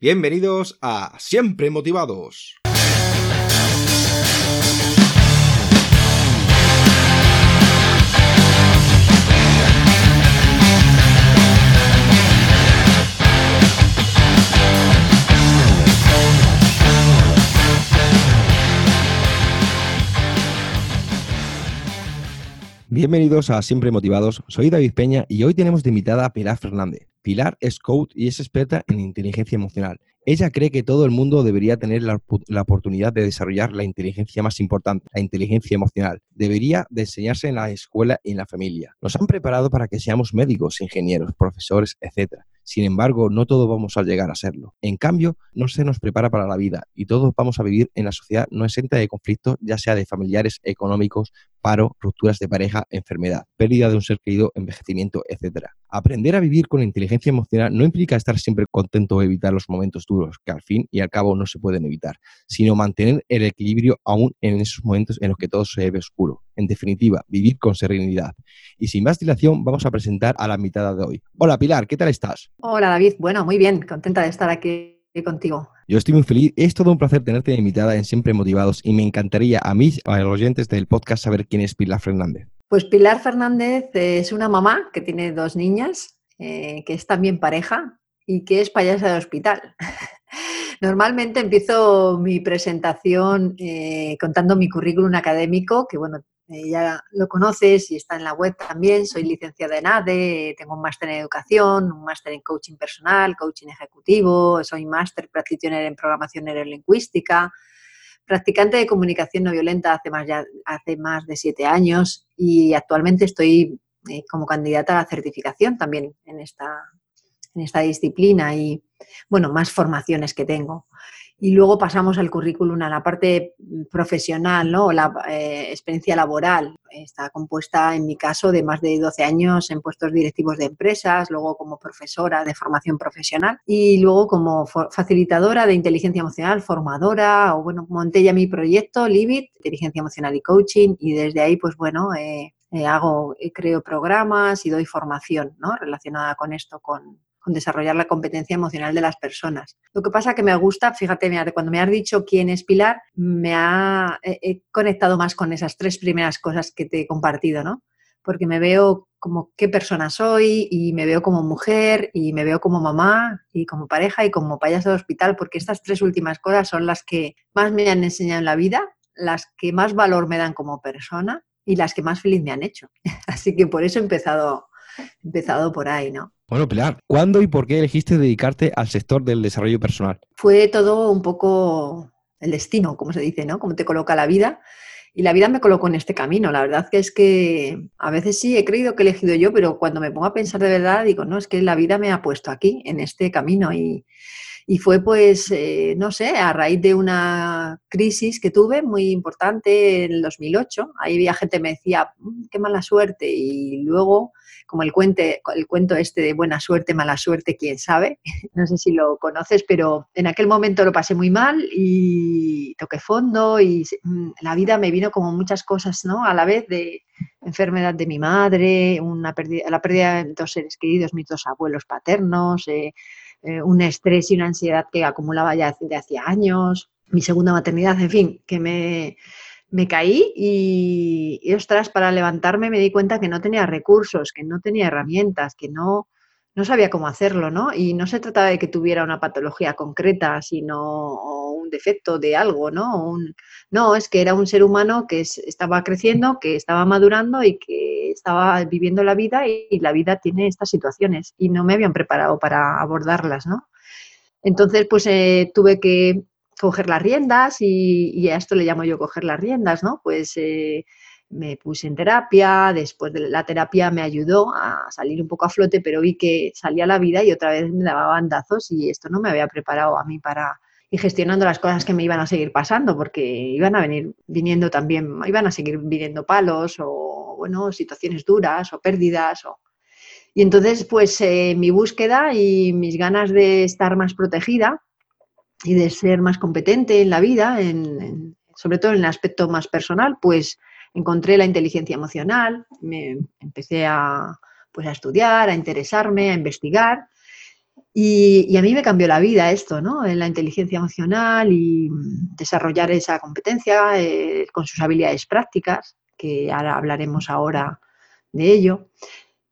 Bienvenidos a Siempre Motivados. Bienvenidos a Siempre Motivados. Soy David Peña y hoy tenemos de invitada a Pilar Fernández. Pilar es coach y es experta en inteligencia emocional. Ella cree que todo el mundo debería tener la, oportunidad de desarrollar la inteligencia más importante, la inteligencia emocional. Debería de enseñarse en la escuela y en la familia. Nos han preparado para que seamos médicos, ingenieros, profesores, etc. Sin embargo, no todos vamos a llegar a serlo. En cambio, no se nos prepara para la vida y todos vamos a vivir en la sociedad no exenta de conflictos, ya sea de familiares, económicos, paro, rupturas de pareja, enfermedad, pérdida de un ser querido, envejecimiento, etc. Aprender a vivir con inteligencia emocional no implica estar siempre contento o evitar los momentos duros, que al fin y al cabo no se pueden evitar, sino mantener el equilibrio aún en esos momentos en los que todo se ve oscuro. En definitiva, vivir con serenidad. Y sin más dilación, vamos a presentar a la invitada de hoy. Hola Pilar, ¿qué tal estás? Hola David, bueno, muy bien, contenta de estar aquí contigo. Yo estoy muy feliz. Es todo un placer tenerte invitada en Siempre Motivados y me encantaría a mí, a los oyentes del podcast, saber quién es Pilar Fernández. Pues Pilar Fernández es una mamá que tiene dos niñas, eh, que es también pareja y que es payasa de hospital. Normalmente empiezo mi presentación eh, contando mi currículum académico, que bueno, eh, ya lo conoces y está en la web también. Soy licenciada en ADE, tengo un máster en educación, un máster en coaching personal, coaching ejecutivo, soy máster practitioner en programación neurolingüística, practicante de comunicación no violenta hace más, ya, hace más de siete años y actualmente estoy eh, como candidata a la certificación también en esta, en esta disciplina y, bueno, más formaciones que tengo y luego pasamos al currículum, a la parte profesional, ¿no? la eh, experiencia laboral. Está compuesta, en mi caso, de más de 12 años en puestos directivos de empresas, luego como profesora de formación profesional y luego como facilitadora de inteligencia emocional, formadora, o bueno, monté ya mi proyecto, Livit, inteligencia emocional y coaching, y desde ahí, pues bueno, eh, eh, hago, creo programas y doy formación ¿no? relacionada con esto, con, desarrollar la competencia emocional de las personas. Lo que pasa que me gusta, fíjate, cuando me has dicho quién es Pilar, me ha conectado más con esas tres primeras cosas que te he compartido, ¿no? Porque me veo como qué persona soy y me veo como mujer y me veo como mamá y como pareja y como payaso de hospital, porque estas tres últimas cosas son las que más me han enseñado en la vida, las que más valor me dan como persona y las que más feliz me han hecho. Así que por eso he empezado, he empezado por ahí, ¿no? Bueno, Pilar, ¿cuándo y por qué elegiste dedicarte al sector del desarrollo personal? Fue todo un poco el destino, como se dice, ¿no? Cómo te coloca la vida. Y la vida me colocó en este camino. La verdad que es que a veces sí he creído que he elegido yo, pero cuando me pongo a pensar de verdad, digo, no, es que la vida me ha puesto aquí, en este camino. Y, y fue pues, eh, no sé, a raíz de una crisis que tuve muy importante en el 2008. Ahí había gente que me decía, mm, qué mala suerte. Y luego como el, cuente, el cuento este de buena suerte, mala suerte, quién sabe. No sé si lo conoces, pero en aquel momento lo pasé muy mal y toqué fondo y mm, la vida me vino como muchas cosas, ¿no? A la vez de enfermedad de mi madre, una pérdida, la pérdida de dos seres queridos, mis dos abuelos paternos, eh, eh, un estrés y una ansiedad que acumulaba ya de hacía años, mi segunda maternidad, en fin, que me me caí y, ostras, para levantarme me di cuenta que no tenía recursos, que no tenía herramientas, que no, no sabía cómo hacerlo, ¿no? Y no se trataba de que tuviera una patología concreta, sino un defecto de algo, ¿no? no, es que era un ser humano que estaba creciendo, que estaba madurando y que estaba viviendo la vida y, la vida tiene estas situaciones y no me habían preparado para abordarlas, ¿no? Entonces, pues eh, tuve que coger las riendas y, a esto le llamo yo coger las riendas, ¿no? Pues eh, me puse en terapia, después de la terapia me ayudó a salir un poco a flote, pero vi que salía la vida y otra vez me daba bandazos y esto no me había preparado a mí para ir gestionando las cosas que me iban a seguir pasando, porque iban a venir viniendo también, iban a seguir viniendo palos o, bueno, situaciones duras o pérdidas o... Y entonces, pues eh, mi búsqueda y mis ganas de estar más protegida, y de ser más competente en la vida, en, sobre todo en el aspecto más personal, pues encontré la inteligencia emocional, me empecé a, pues a estudiar, a interesarme, a investigar Y, a mí me cambió la vida esto, ¿no? En la inteligencia emocional y desarrollar esa competencia eh, con sus habilidades prácticas, que ahora hablaremos ahora de ello.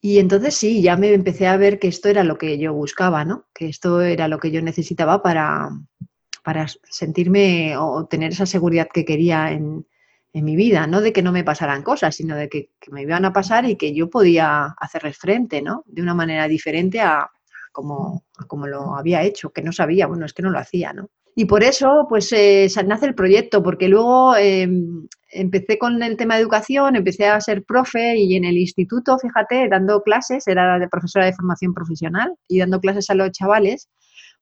Y entonces sí, ya me empecé a ver que esto era lo que yo buscaba, ¿no? Que esto era lo que yo necesitaba para, para sentirme o tener esa seguridad que quería en, mi vida, no de que no me pasaran cosas, sino de que, me iban a pasar y que yo podía hacerles frente, ¿no? De una manera diferente a como, como lo había hecho, que no sabía, bueno, es que no lo hacía, ¿no? Y por eso, pues, eh, nace el proyecto, porque luego em, empecé con el tema de educación, empecé a ser profe y en el instituto, fíjate, dando clases, era de profesora de formación profesional y dando clases a los chavales,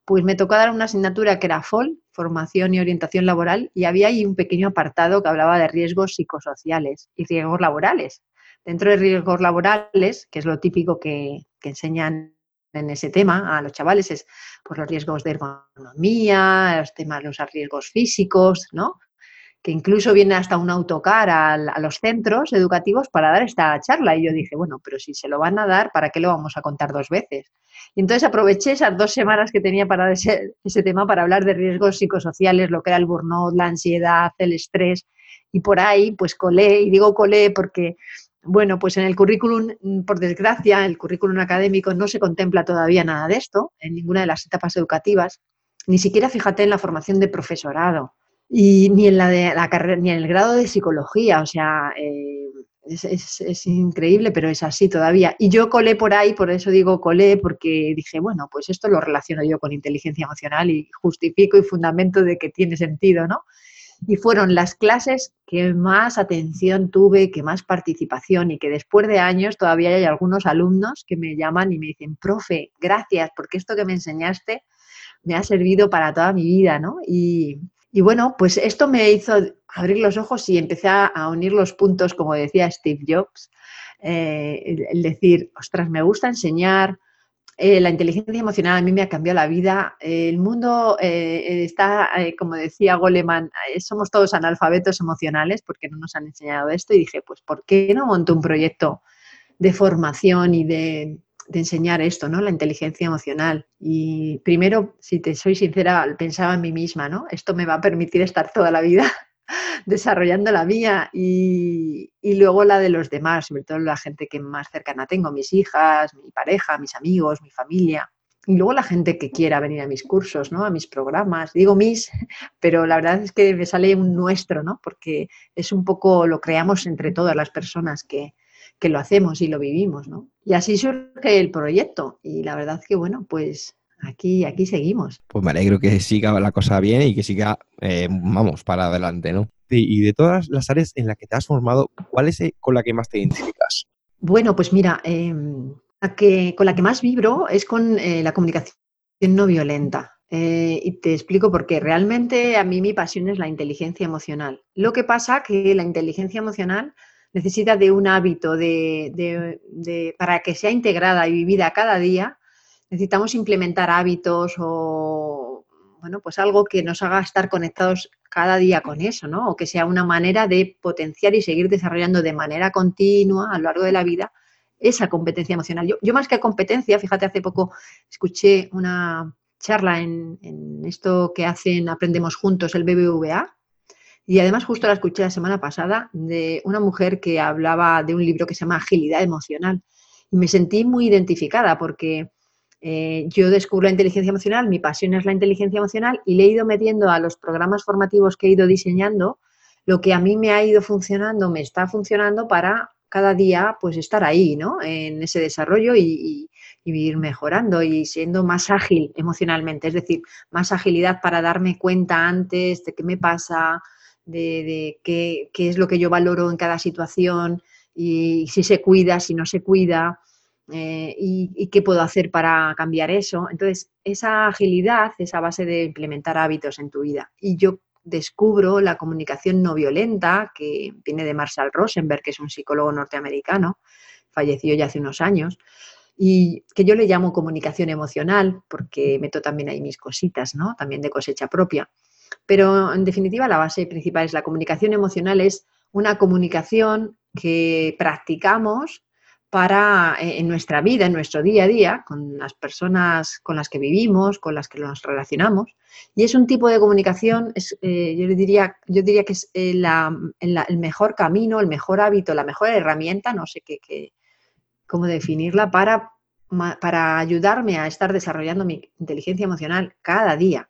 pues me tocó dar una asignatura que era FOL, Formación y Orientación Laboral, y había ahí un pequeño apartado que hablaba de riesgos psicosociales y riesgos laborales. Dentro de riesgos laborales, que es lo típico que, enseñan en ese tema a los chavales, es pues, los riesgos de ergonomía, los temas, los riesgos físicos, ¿no? Que incluso viene hasta un autocar a, los centros educativos para dar esta charla. Y yo dije, bueno, pero si se lo van a dar, ¿para qué lo vamos a contar dos veces? Y entonces aproveché esas dos semanas que tenía para ese, tema para hablar de riesgos psicosociales, lo que era el burnout, la ansiedad, el estrés. Y por ahí, pues colé, y digo colé porque, bueno, pues en el currículum, por desgracia, el currículum académico no se contempla todavía nada de esto, en ninguna de las etapas educativas, ni siquiera fíjate en la formación de profesorado y ni en la de la carrera, ni en el grado de psicología, o sea, eh, es, increíble, pero es así todavía. Y yo colé por ahí, por eso digo colé, porque dije, bueno, pues esto lo relaciono yo con inteligencia emocional y justifico y fundamento de que tiene sentido, ¿no? Y fueron las clases que más atención tuve, que más participación y que después de años todavía hay algunos alumnos que me llaman y me dicen, profe, gracias, porque esto que me enseñaste me ha servido para toda mi vida, ¿no? Y, y bueno, pues esto me hizo abrir los ojos y empecé a unir los puntos, como decía Steve Jobs, eh, el, decir, ostras, me gusta enseñar, eh, la inteligencia emocional a mí me ha cambiado la vida, el mundo eh, está, como decía Goleman, somos todos analfabetos emocionales porque no nos han enseñado esto y dije, pues ¿por qué no monto un proyecto de formación y de, de enseñar esto, ¿no? La inteligencia emocional. Y primero, si te soy sincera, pensaba en mí misma, ¿no? Esto me va a permitir estar toda la vida desarrollando la mía y, luego la de los demás, sobre todo la gente que más cercana tengo, mis hijas, mi pareja, mis amigos, mi familia. Y luego la gente que quiera venir a mis cursos, ¿no? A mis programas. Digo mis, pero la verdad es que me sale un nuestro, ¿no? Porque es un poco, lo creamos entre todas las personas que, que lo hacemos y lo vivimos, ¿no? Y así surge el proyecto y la verdad que, bueno, pues aquí, aquí seguimos. Pues me alegro que siga la cosa bien y que siga, eh, vamos, para adelante, ¿no? Y de todas las áreas en las que te has formado, ¿cuál es eh, con la que más te identificas? Bueno, pues mira, em, que, con la que más vibro es con eh, la comunicación no violenta. y te explico por qué. Realmente a mí mi pasión es la inteligencia emocional. Lo que pasa que la inteligencia emocional necesita de un hábito de, para que sea integrada y vivida cada día, necesitamos implementar hábitos o, bueno, pues algo que nos haga estar conectados cada día con eso, ¿no? O que sea una manera de potenciar y seguir desarrollando de manera continua a lo largo de la vida esa competencia emocional. Yo, yo más que competencia, fíjate, hace poco escuché una charla en, en esto que hacen Aprendemos Juntos, el BBVA, y además justo la escuché la semana pasada de una mujer que hablaba de un libro que se llama Agilidad Emocional. Y me sentí muy identificada porque eh, yo descubro la inteligencia emocional, mi pasión es la inteligencia emocional y le he ido metiendo a los programas formativos que he ido diseñando lo que a mí me ha ido funcionando, me está funcionando para cada día pues estar ahí, ¿no? En ese desarrollo y, y, mejorando y siendo más ágil emocionalmente, es decir, más agilidad para darme cuenta antes de qué me pasa, de, qué, es lo que yo valoro en cada situación y si se cuida, si no se cuida. Eh, y, qué puedo hacer para cambiar eso. Entonces, esa agilidad es a base de implementar hábitos en tu vida. Y yo descubro la comunicación no violenta, que viene de Marshall Rosenberg, que es un psicólogo norteamericano, falleció ya hace unos años, y que yo le llamo comunicación emocional, porque meto también ahí mis cositas, ¿no? También de cosecha propia. Pero en definitiva la base principal es la comunicación emocional, es una comunicación que practicamos para eh, en nuestra vida, en nuestro día a día, con las personas con las que vivimos, con las que nos relacionamos. Y es un tipo de comunicación, es, eh, yo, diría, yo diría que es eh, el mejor camino, el mejor hábito, la mejor herramienta, no sé qué, cómo definirla, para, para ayudarme a estar desarrollando mi inteligencia emocional cada día.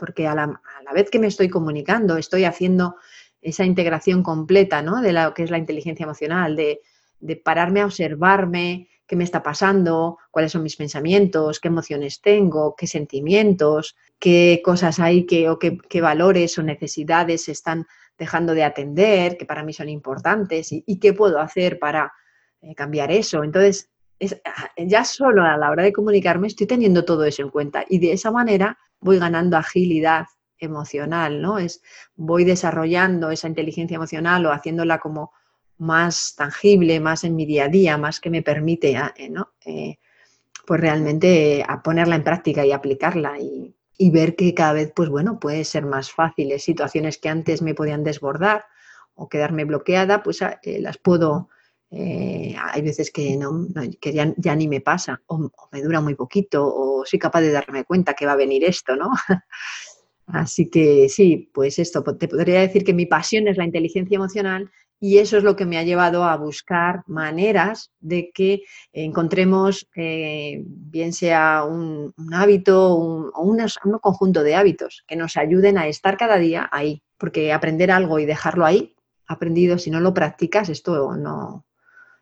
Porque a la, a la vez que me estoy comunicando, estoy haciendo esa integración completa ¿no? de lo que es la inteligencia emocional, de, de pararme a observarme, qué me está pasando, cuáles son mis pensamientos, qué emociones tengo, qué sentimientos, qué cosas hay que, o qué, valores o necesidades se están dejando de atender, que para mí son importantes, y, qué puedo hacer para eh, cambiar eso. Entonces, ah, ya solo a la hora de comunicarme estoy teniendo todo eso en cuenta y de esa manera voy ganando agilidad emocional, ¿no? Es, voy desarrollando esa inteligencia emocional o haciéndola como más tangible, más en mi día a día, más que me permite, ah, eh, ¿no? Eh, pues realmente a ponerla en práctica y aplicarla y, ver que cada vez, pues bueno, puede ser más fáciles. Situaciones que antes me podían desbordar o quedarme bloqueada, pues ah, eh, las puedo, hay veces que, no, que ya, ni me pasa, o, me dura muy poquito, o soy capaz de darme cuenta que va a venir esto, ¿no? Así que sí, pues esto, te podría decir que mi pasión es la inteligencia emocional y eso es lo que me ha llevado a buscar maneras de que encontremos, eh, bien sea un, hábito o un, conjunto de hábitos que nos ayuden a estar cada día ahí. Porque aprender algo y dejarlo ahí, aprendido, si no lo practicas, esto no.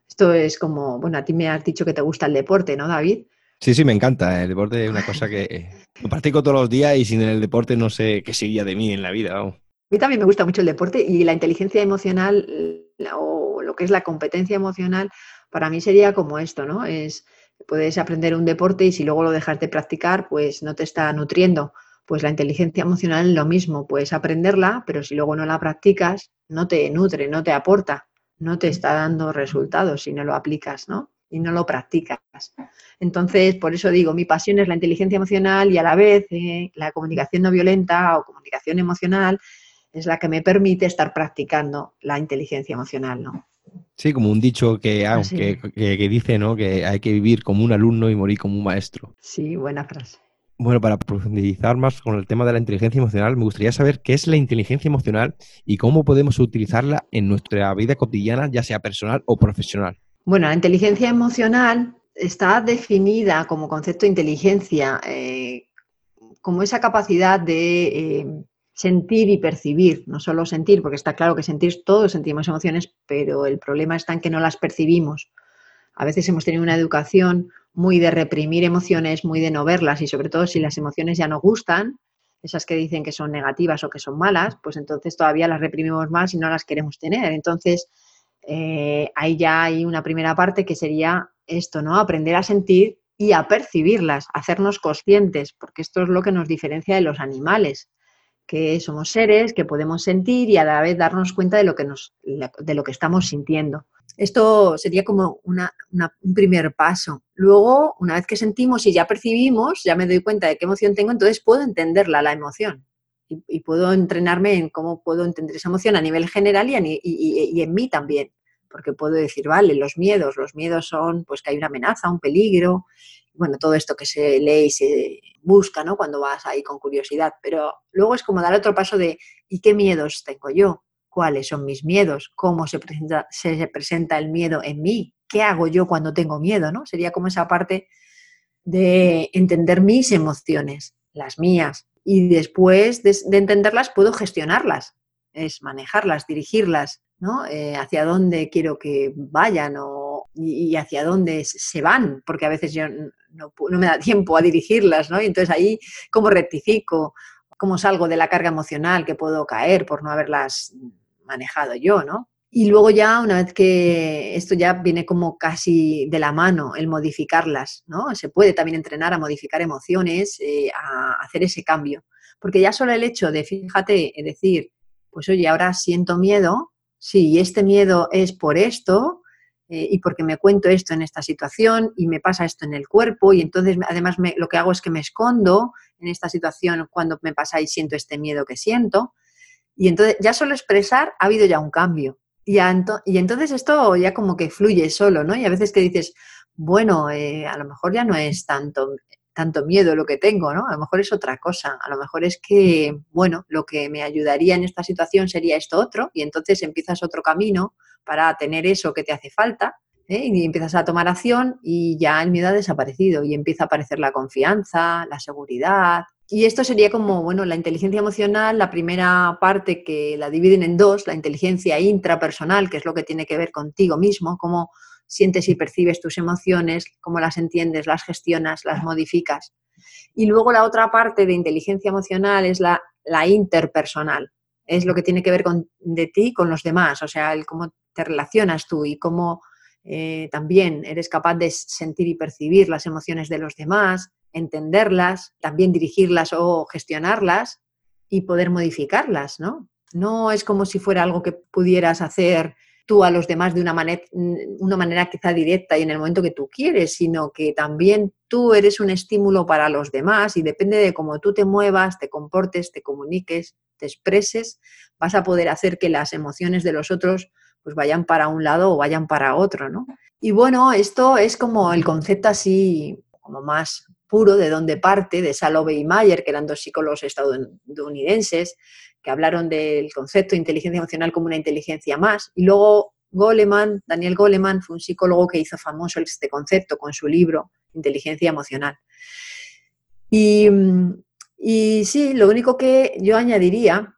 Esto es como, bueno, a ti me has dicho que te gusta el deporte, ¿no, David? Sí, sí, me encanta. El deporte es una cosa que lo practico todos los días y sin el deporte no sé qué sería de mí en la vida. Vamos. A mí también me gusta mucho el deporte y la inteligencia emocional o lo que es la competencia emocional, para mí sería como esto, ¿no? Es, puedes aprender un deporte y si luego lo dejas de practicar, pues no te está nutriendo. Pues la inteligencia emocional es lo mismo, puedes aprenderla, pero si luego no la practicas, no te nutre, no te aporta, no te está dando resultados si no lo aplicas, ¿no? Y no lo practicas. Entonces, por eso digo, mi pasión es la inteligencia emocional y a la vez eh, la comunicación no violenta o comunicación emocional es la que me permite estar practicando la inteligencia emocional, ¿no? Sí, como un dicho que, ah, que, dice, ¿no? Que hay que vivir como un alumno y morir como un maestro. Sí, buena frase. Bueno, para profundizar más con el tema de la inteligencia emocional, me gustaría saber qué es la inteligencia emocional y cómo podemos utilizarla en nuestra vida cotidiana, ya sea personal o profesional. Bueno, la inteligencia emocional está definida como concepto de inteligencia, eh, como esa capacidad de eh, sentir y percibir, no solo sentir, porque está claro que sentir, todos sentimos emociones, pero el problema está en que no las percibimos. A veces hemos tenido una educación muy de reprimir emociones, muy de no verlas y sobre todo si las emociones ya no gustan, esas que dicen que son negativas o que son malas, pues entonces todavía las reprimimos más y no las queremos tener. Entonces, eh, ahí ya hay una primera parte que sería esto, ¿no? Aprender a sentir y a percibirlas, hacernos conscientes, porque esto es lo que nos diferencia de los animales que somos seres, que podemos sentir y a la vez darnos cuenta de lo que, nos, de lo que estamos sintiendo. Esto sería como un primer paso. Luego, una vez que sentimos y ya percibimos, ya me doy cuenta de qué emoción tengo, entonces puedo entenderla, la emoción. Y, puedo entrenarme en cómo puedo entender esa emoción a nivel general y, y, en mí también. Porque puedo decir, vale, los miedos, los miedos son pues que hay una amenaza, un peligro, bueno, todo esto que se lee y se busca, ¿no? Cuando vas ahí con curiosidad, pero luego es como dar otro paso de, ¿y qué miedos tengo yo? ¿Cuáles son mis miedos? ¿Cómo se presenta, se presenta el miedo en mí? ¿Qué hago yo cuando tengo miedo, no? Sería como esa parte de entender mis emociones, las mías, y después de, entenderlas puedo gestionarlas, es manejarlas, dirigirlas, ¿no? Eh, hacia dónde quiero que vayan o, y, hacia dónde se van, porque a veces yo no, me da tiempo a dirigirlas, ¿no? Y entonces ahí, ¿cómo rectifico? ¿Cómo salgo de la carga emocional que puedo caer por no haberlas manejado yo, ¿no? Y luego ya, una vez que esto ya viene como casi de la mano, el modificarlas, ¿no? Se puede también entrenar a modificar emociones, eh, a hacer ese cambio. Porque ya solo el hecho de, fíjate, decir, pues oye, ahora siento miedo, sí, este miedo es por esto, eh, y porque me cuento esto en esta situación y me pasa esto en el cuerpo y entonces además lo que hago es que me escondo en esta situación cuando me pasa y siento este miedo que siento. Y entonces ya solo expresar ha habido ya un cambio. y, entonces esto ya como que fluye solo, ¿no? Y a veces que dices, bueno, eh, a lo mejor ya no es tanto, tanto miedo lo que tengo, ¿no? A lo mejor es otra cosa, a lo mejor es que, bueno, lo que me ayudaría en esta situación sería esto otro, y entonces empiezas otro camino para tener eso que te hace falta, ¿eh? y empiezas a tomar acción y ya el miedo ha desaparecido y empieza a aparecer la confianza, la seguridad, y esto sería como, bueno, la inteligencia emocional, la primera parte que la dividen en dos, la inteligencia intrapersonal, que es lo que tiene que ver contigo mismo, cómo sientes y percibes tus emociones, cómo las entiendes, las gestionas, las modificas. Y luego la otra parte de inteligencia emocional es la, la interpersonal, es lo que tiene que ver con, de ti con los demás, o sea, el cómo te relacionas tú y cómo eh, también eres capaz de sentir y percibir las emociones de los demás, entenderlas, también dirigirlas o gestionarlas y poder modificarlas, ¿no? No es como si fuera algo que pudieras hacer tú a los demás de una manera, una manera quizá directa y en el momento que tú quieres, sino que también tú eres un estímulo para los demás y depende de cómo tú te muevas, te comportes, te comuniques, te expreses, vas a poder hacer que las emociones de los otros pues vayan para un lado o vayan para otro, ¿no? Y bueno, esto es como el concepto así como más puro de donde parte, de Salove y Mayer, que eran dos psicólogos estadounidenses, que hablaron del concepto de inteligencia emocional como una inteligencia más. Y luego Goleman, Daniel Goleman, fue un psicólogo que hizo famoso este concepto con su libro Inteligencia Emocional. Y, y sí, lo único que yo añadiría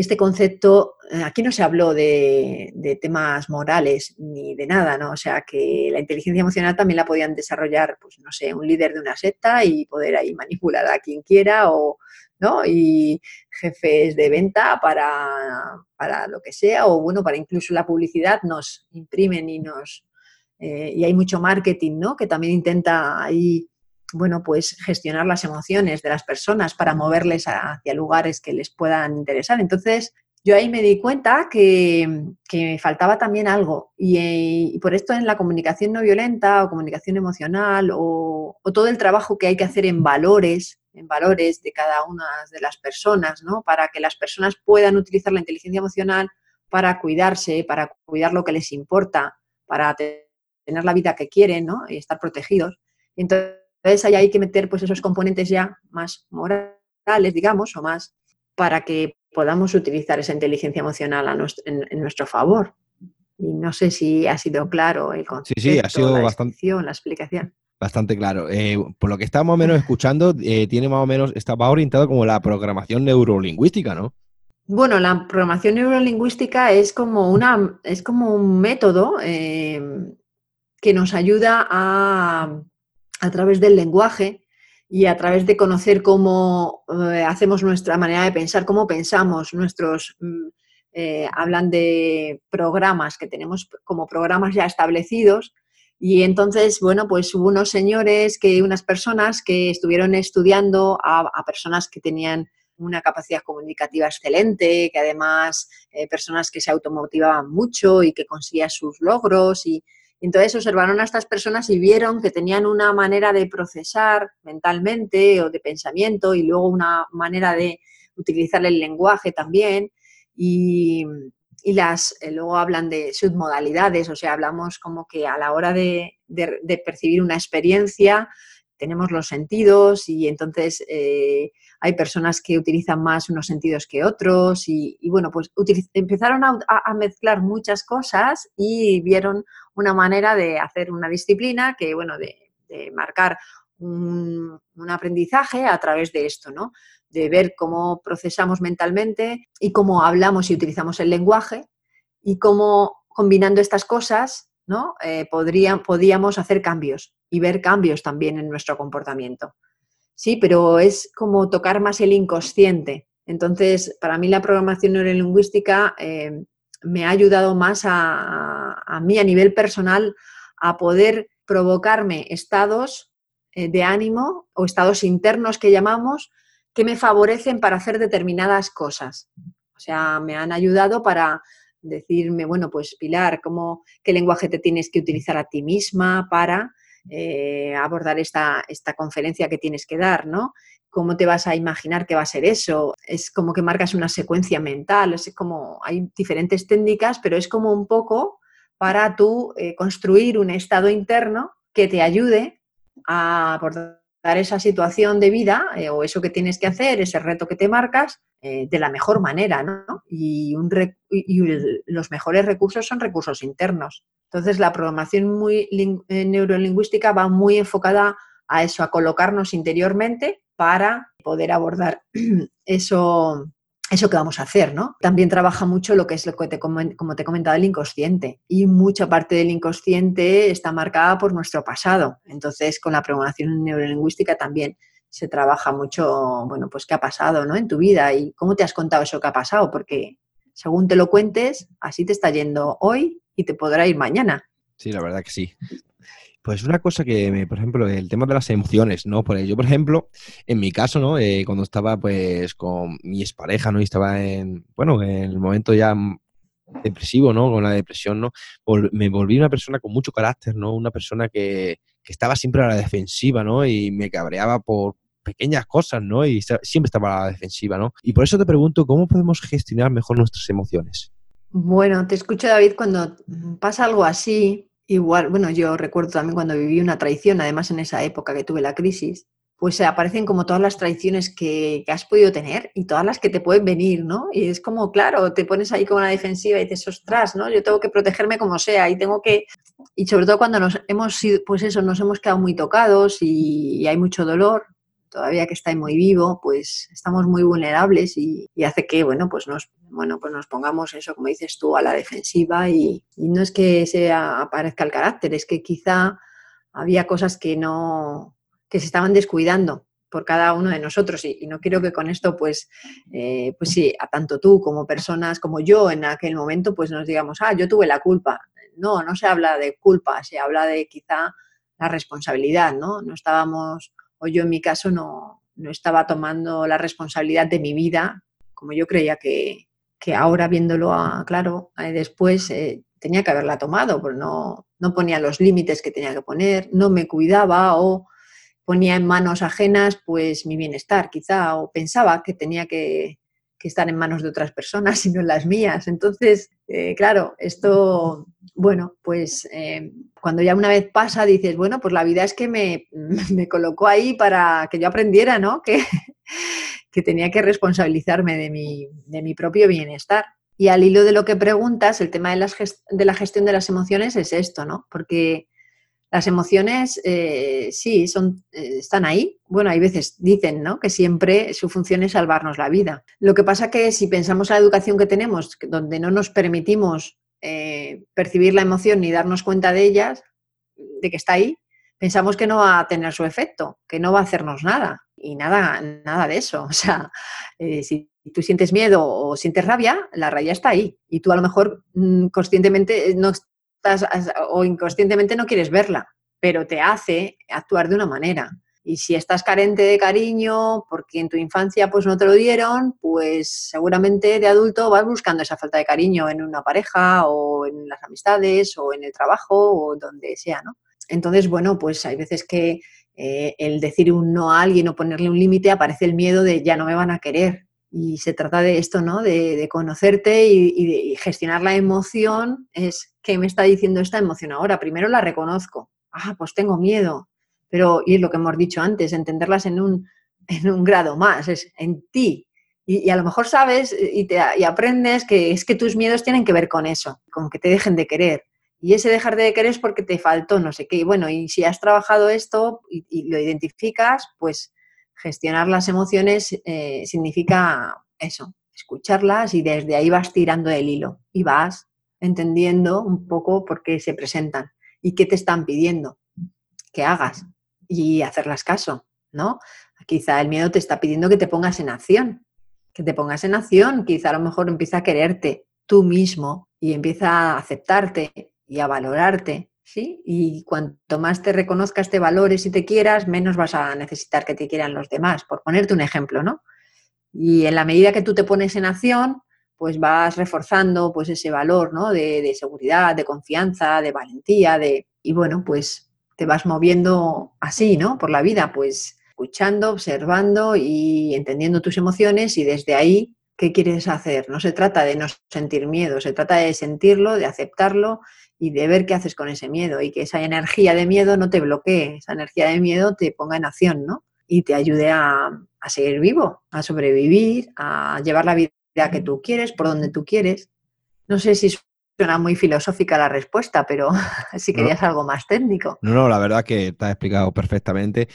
este concepto, eh, aquí no se habló de, temas morales ni de nada, ¿no? O sea, que la inteligencia emocional también la podían desarrollar, pues no sé, un líder de una secta y poder ahí manipular a quien quiera o, ¿no? Y jefes de venta para, para lo que sea o, bueno, para incluso la publicidad nos imprimen y nos... Eh, y hay mucho marketing, ¿no? Que también intenta ahí bueno, pues gestionar las emociones de las personas para moverles hacia lugares que les puedan interesar. Entonces, yo ahí me di cuenta que, me faltaba también algo. Y, por esto en la comunicación no violenta o comunicación emocional o, todo el trabajo que hay que hacer en valores, en valores de cada una de las personas, ¿no? Para que las personas puedan utilizar la inteligencia emocional para cuidarse, para cuidar lo que les importa, para tener la vida que quieren, ¿no? Y estar protegidos. Entonces, entonces ahí hay que meter pues esos componentes ya más morales, digamos, o más para que podamos utilizar esa inteligencia emocional en, nuestro favor. Y no sé si ha sido claro el concepto, sí, sí, ha sido la bastante, la explicación. Bastante claro. Eh, por lo que está más o menos escuchando, eh, tiene más o menos, está orientado como la programación neurolingüística, ¿no? Bueno, la programación neurolingüística es como, una, es como un método eh, que nos ayuda a, a través del lenguaje y a través de conocer cómo eh, hacemos nuestra manera de pensar, cómo pensamos. Nuestros... Mm, eh, hablan de programas que tenemos como programas ya establecidos. Y entonces, bueno, pues hubo unos señores, que unas personas que estuvieron estudiando a, personas que tenían una capacidad comunicativa excelente, que además eh, personas que se automotivaban mucho y que conseguían sus logros y, entonces observaron a estas personas y vieron que tenían una manera de procesar mentalmente o de pensamiento y luego una manera de utilizar el lenguaje también. Y, las, eh, luego hablan de submodalidades, o sea, hablamos como que a la hora de, percibir una experiencia tenemos los sentidos y entonces eh, hay personas que utilizan más unos sentidos que otros y, bueno, pues empezaron a, mezclar muchas cosas y vieron una manera de hacer una disciplina que, bueno, de, marcar un, aprendizaje a través de esto, ¿no? De ver cómo procesamos mentalmente y cómo hablamos y utilizamos el lenguaje y cómo combinando estas cosas, ¿no? Eh, podíamos hacer cambios y ver cambios también en nuestro comportamiento. Sí, pero es como tocar más el inconsciente. Entonces, para mí la programación neurolingüística eh, me ha ayudado más a, mí a nivel personal a poder provocarme estados eh, de ánimo o estados internos que llamamos que me favorecen para hacer determinadas cosas. O sea, me han ayudado para decirme, bueno, pues Pilar, ¿cómo, ¿qué lenguaje te tienes que utilizar a ti misma para eh, abordar esta, esta conferencia que tienes que dar, ¿no? ¿Cómo te vas a imaginar que va a ser eso? Es como que marcas una secuencia mental, es como, hay diferentes técnicas, pero es como un poco para tú eh, construir un estado interno que te ayude a abordar esa situación de vida eh, o eso que tienes que hacer, ese reto que te marcas, eh, de la mejor manera, ¿no? Y, los mejores recursos son recursos internos. Entonces, la programación muy eh, neurolingüística va muy enfocada a eso, a colocarnos interiormente para poder abordar eso, eso que vamos a hacer, ¿no? También trabaja mucho lo que es lo que te, como te he comentado, el inconsciente. Y mucha parte del inconsciente está marcada por nuestro pasado. Entonces, con la programación neurolingüística también se trabaja mucho, bueno, pues qué ha pasado, ¿no? En tu vida y cómo te has contado eso que ha pasado, porque según te lo cuentes, así te está yendo hoy y te podrá ir mañana. Sí, la verdad que sí. Pues una cosa que, por ejemplo, el tema de las emociones, ¿no? Por yo, por ejemplo, en mi caso, ¿no? Eh, cuando estaba, pues, con mi expareja, ¿no? Y estaba en, bueno, en el momento ya depresivo, ¿no? Con la depresión, ¿no? me volví una persona con mucho carácter, ¿no? Una persona que, que estaba siempre a la defensiva, ¿no? Y me cabreaba por pequeñas cosas, ¿no? Y siempre estaba a la defensiva, ¿no? Y por eso te pregunto, ¿cómo podemos gestionar mejor nuestras emociones? Bueno, te escucho, David, cuando pasa algo así, Igual, bueno, yo recuerdo también cuando viví una traición, además en esa época que tuve la crisis, pues aparecen como todas las traiciones que, has podido tener y todas las que te pueden venir, ¿no? Y es como, claro, te pones ahí con una defensiva y dices, ostras, ¿no? Yo tengo que protegerme como sea y tengo que... Y sobre todo cuando nos hemos sido, pues eso, nos hemos quedado muy tocados y hay mucho dolor, todavía que está muy vivo, pues estamos muy vulnerables y, hace que, bueno, pues nos, bueno, pues nos pongamos eso, como dices tú, a la defensiva y, no es que se aparezca el carácter, es que quizá había cosas que no, que se estaban descuidando por cada uno de nosotros y, no quiero que con esto pues eh, pues sí a tanto tú como personas como yo en aquel momento pues nos digamos ah yo tuve la culpa no no se habla de culpa se habla de quizá la responsabilidad no no estábamos o yo en mi caso no, estaba tomando la responsabilidad de mi vida como yo creía que, ahora viéndolo a, claro, después eh, tenía que haberla tomado, porque no, no ponía los límites que tenía que poner, no me cuidaba o ponía en manos ajenas pues mi bienestar quizá o pensaba que tenía que, que estar en manos de otras personas y no en las mías. Entonces, eh, claro, esto, bueno, pues eh, cuando ya una vez pasa, dices, bueno, pues la vida es que me, me colocó ahí para que yo aprendiera, ¿no? Que, que tenía que responsabilizarme de mi, de mi, propio bienestar. Y al hilo de lo que preguntas, el tema de, las de la gestión de las emociones es esto, ¿no? Porque las emociones eh, sí, son, eh, están ahí. Bueno, hay veces dicen ¿no? que siempre su función es salvarnos la vida. Lo que pasa que si pensamos en la educación que tenemos, donde no nos permitimos eh, percibir la emoción ni darnos cuenta de ellas, de que está ahí, pensamos que no va a tener su efecto, que no va a hacernos nada. Y nada, nada de eso. O sea, si tú sientes miedo o sientes rabia, la rabia está ahí. Y tú a lo mejor mm, conscientemente no o inconscientemente no quieres verla, pero te hace actuar de una manera. Y si estás carente de cariño porque en tu infancia pues no te lo dieron, pues seguramente de adulto vas buscando esa falta de cariño en una pareja o en las amistades o en el trabajo o donde sea, ¿no? Entonces, bueno, pues hay veces que eh, el decir un no a alguien o ponerle un límite aparece el miedo de ya no me van a querer. Y se trata de esto, ¿no? De, conocerte y, gestionar la emoción. Es, ¿qué me está diciendo esta emoción ahora? Primero la reconozco. Ah, pues tengo miedo. Pero, y es lo que hemos dicho antes, entenderlas en un, en un grado más, es en ti. Y, a lo mejor sabes y, te, y aprendes que es que tus miedos tienen que ver con eso, con que te dejen de querer. Y ese dejar de querer es porque te faltó no sé qué. Y bueno, y si has trabajado esto y lo identificas, pues gestionar las emociones eh, significa eso, escucharlas y desde ahí vas tirando el hilo y vas entendiendo un poco por qué se presentan y qué te están pidiendo que hagas y hacerlas caso, ¿no? Quizá el miedo te está pidiendo que te pongas en acción, que te pongas en acción, quizá a lo mejor empieza a quererte tú mismo y empieza a aceptarte y a valorarte ¿sí? Y cuanto más te reconozcas, te valores y te quieras, menos vas a necesitar que te quieran los demás, por ponerte un ejemplo, ¿no? Y en la medida que tú te pones en acción, pues vas reforzando pues ese valor, ¿no? De, seguridad, de confianza, de valentía, de... Y bueno, pues te vas moviendo así, ¿no? Por la vida, pues escuchando, observando y entendiendo tus emociones y desde ahí, ¿qué quieres hacer? No se trata de no sentir miedo, se trata de sentirlo, de aceptarlo y de ver qué haces con ese miedo y que esa energía de miedo no te bloquee, esa energía de miedo te ponga en acción, ¿no? Y te ayude a, a seguir vivo, a sobrevivir, a llevar la vida que tú quieres, por donde tú quieres. No sé si suena muy filosófica la respuesta, pero si querías algo más técnico. No, no, la verdad que te has explicado perfectamente.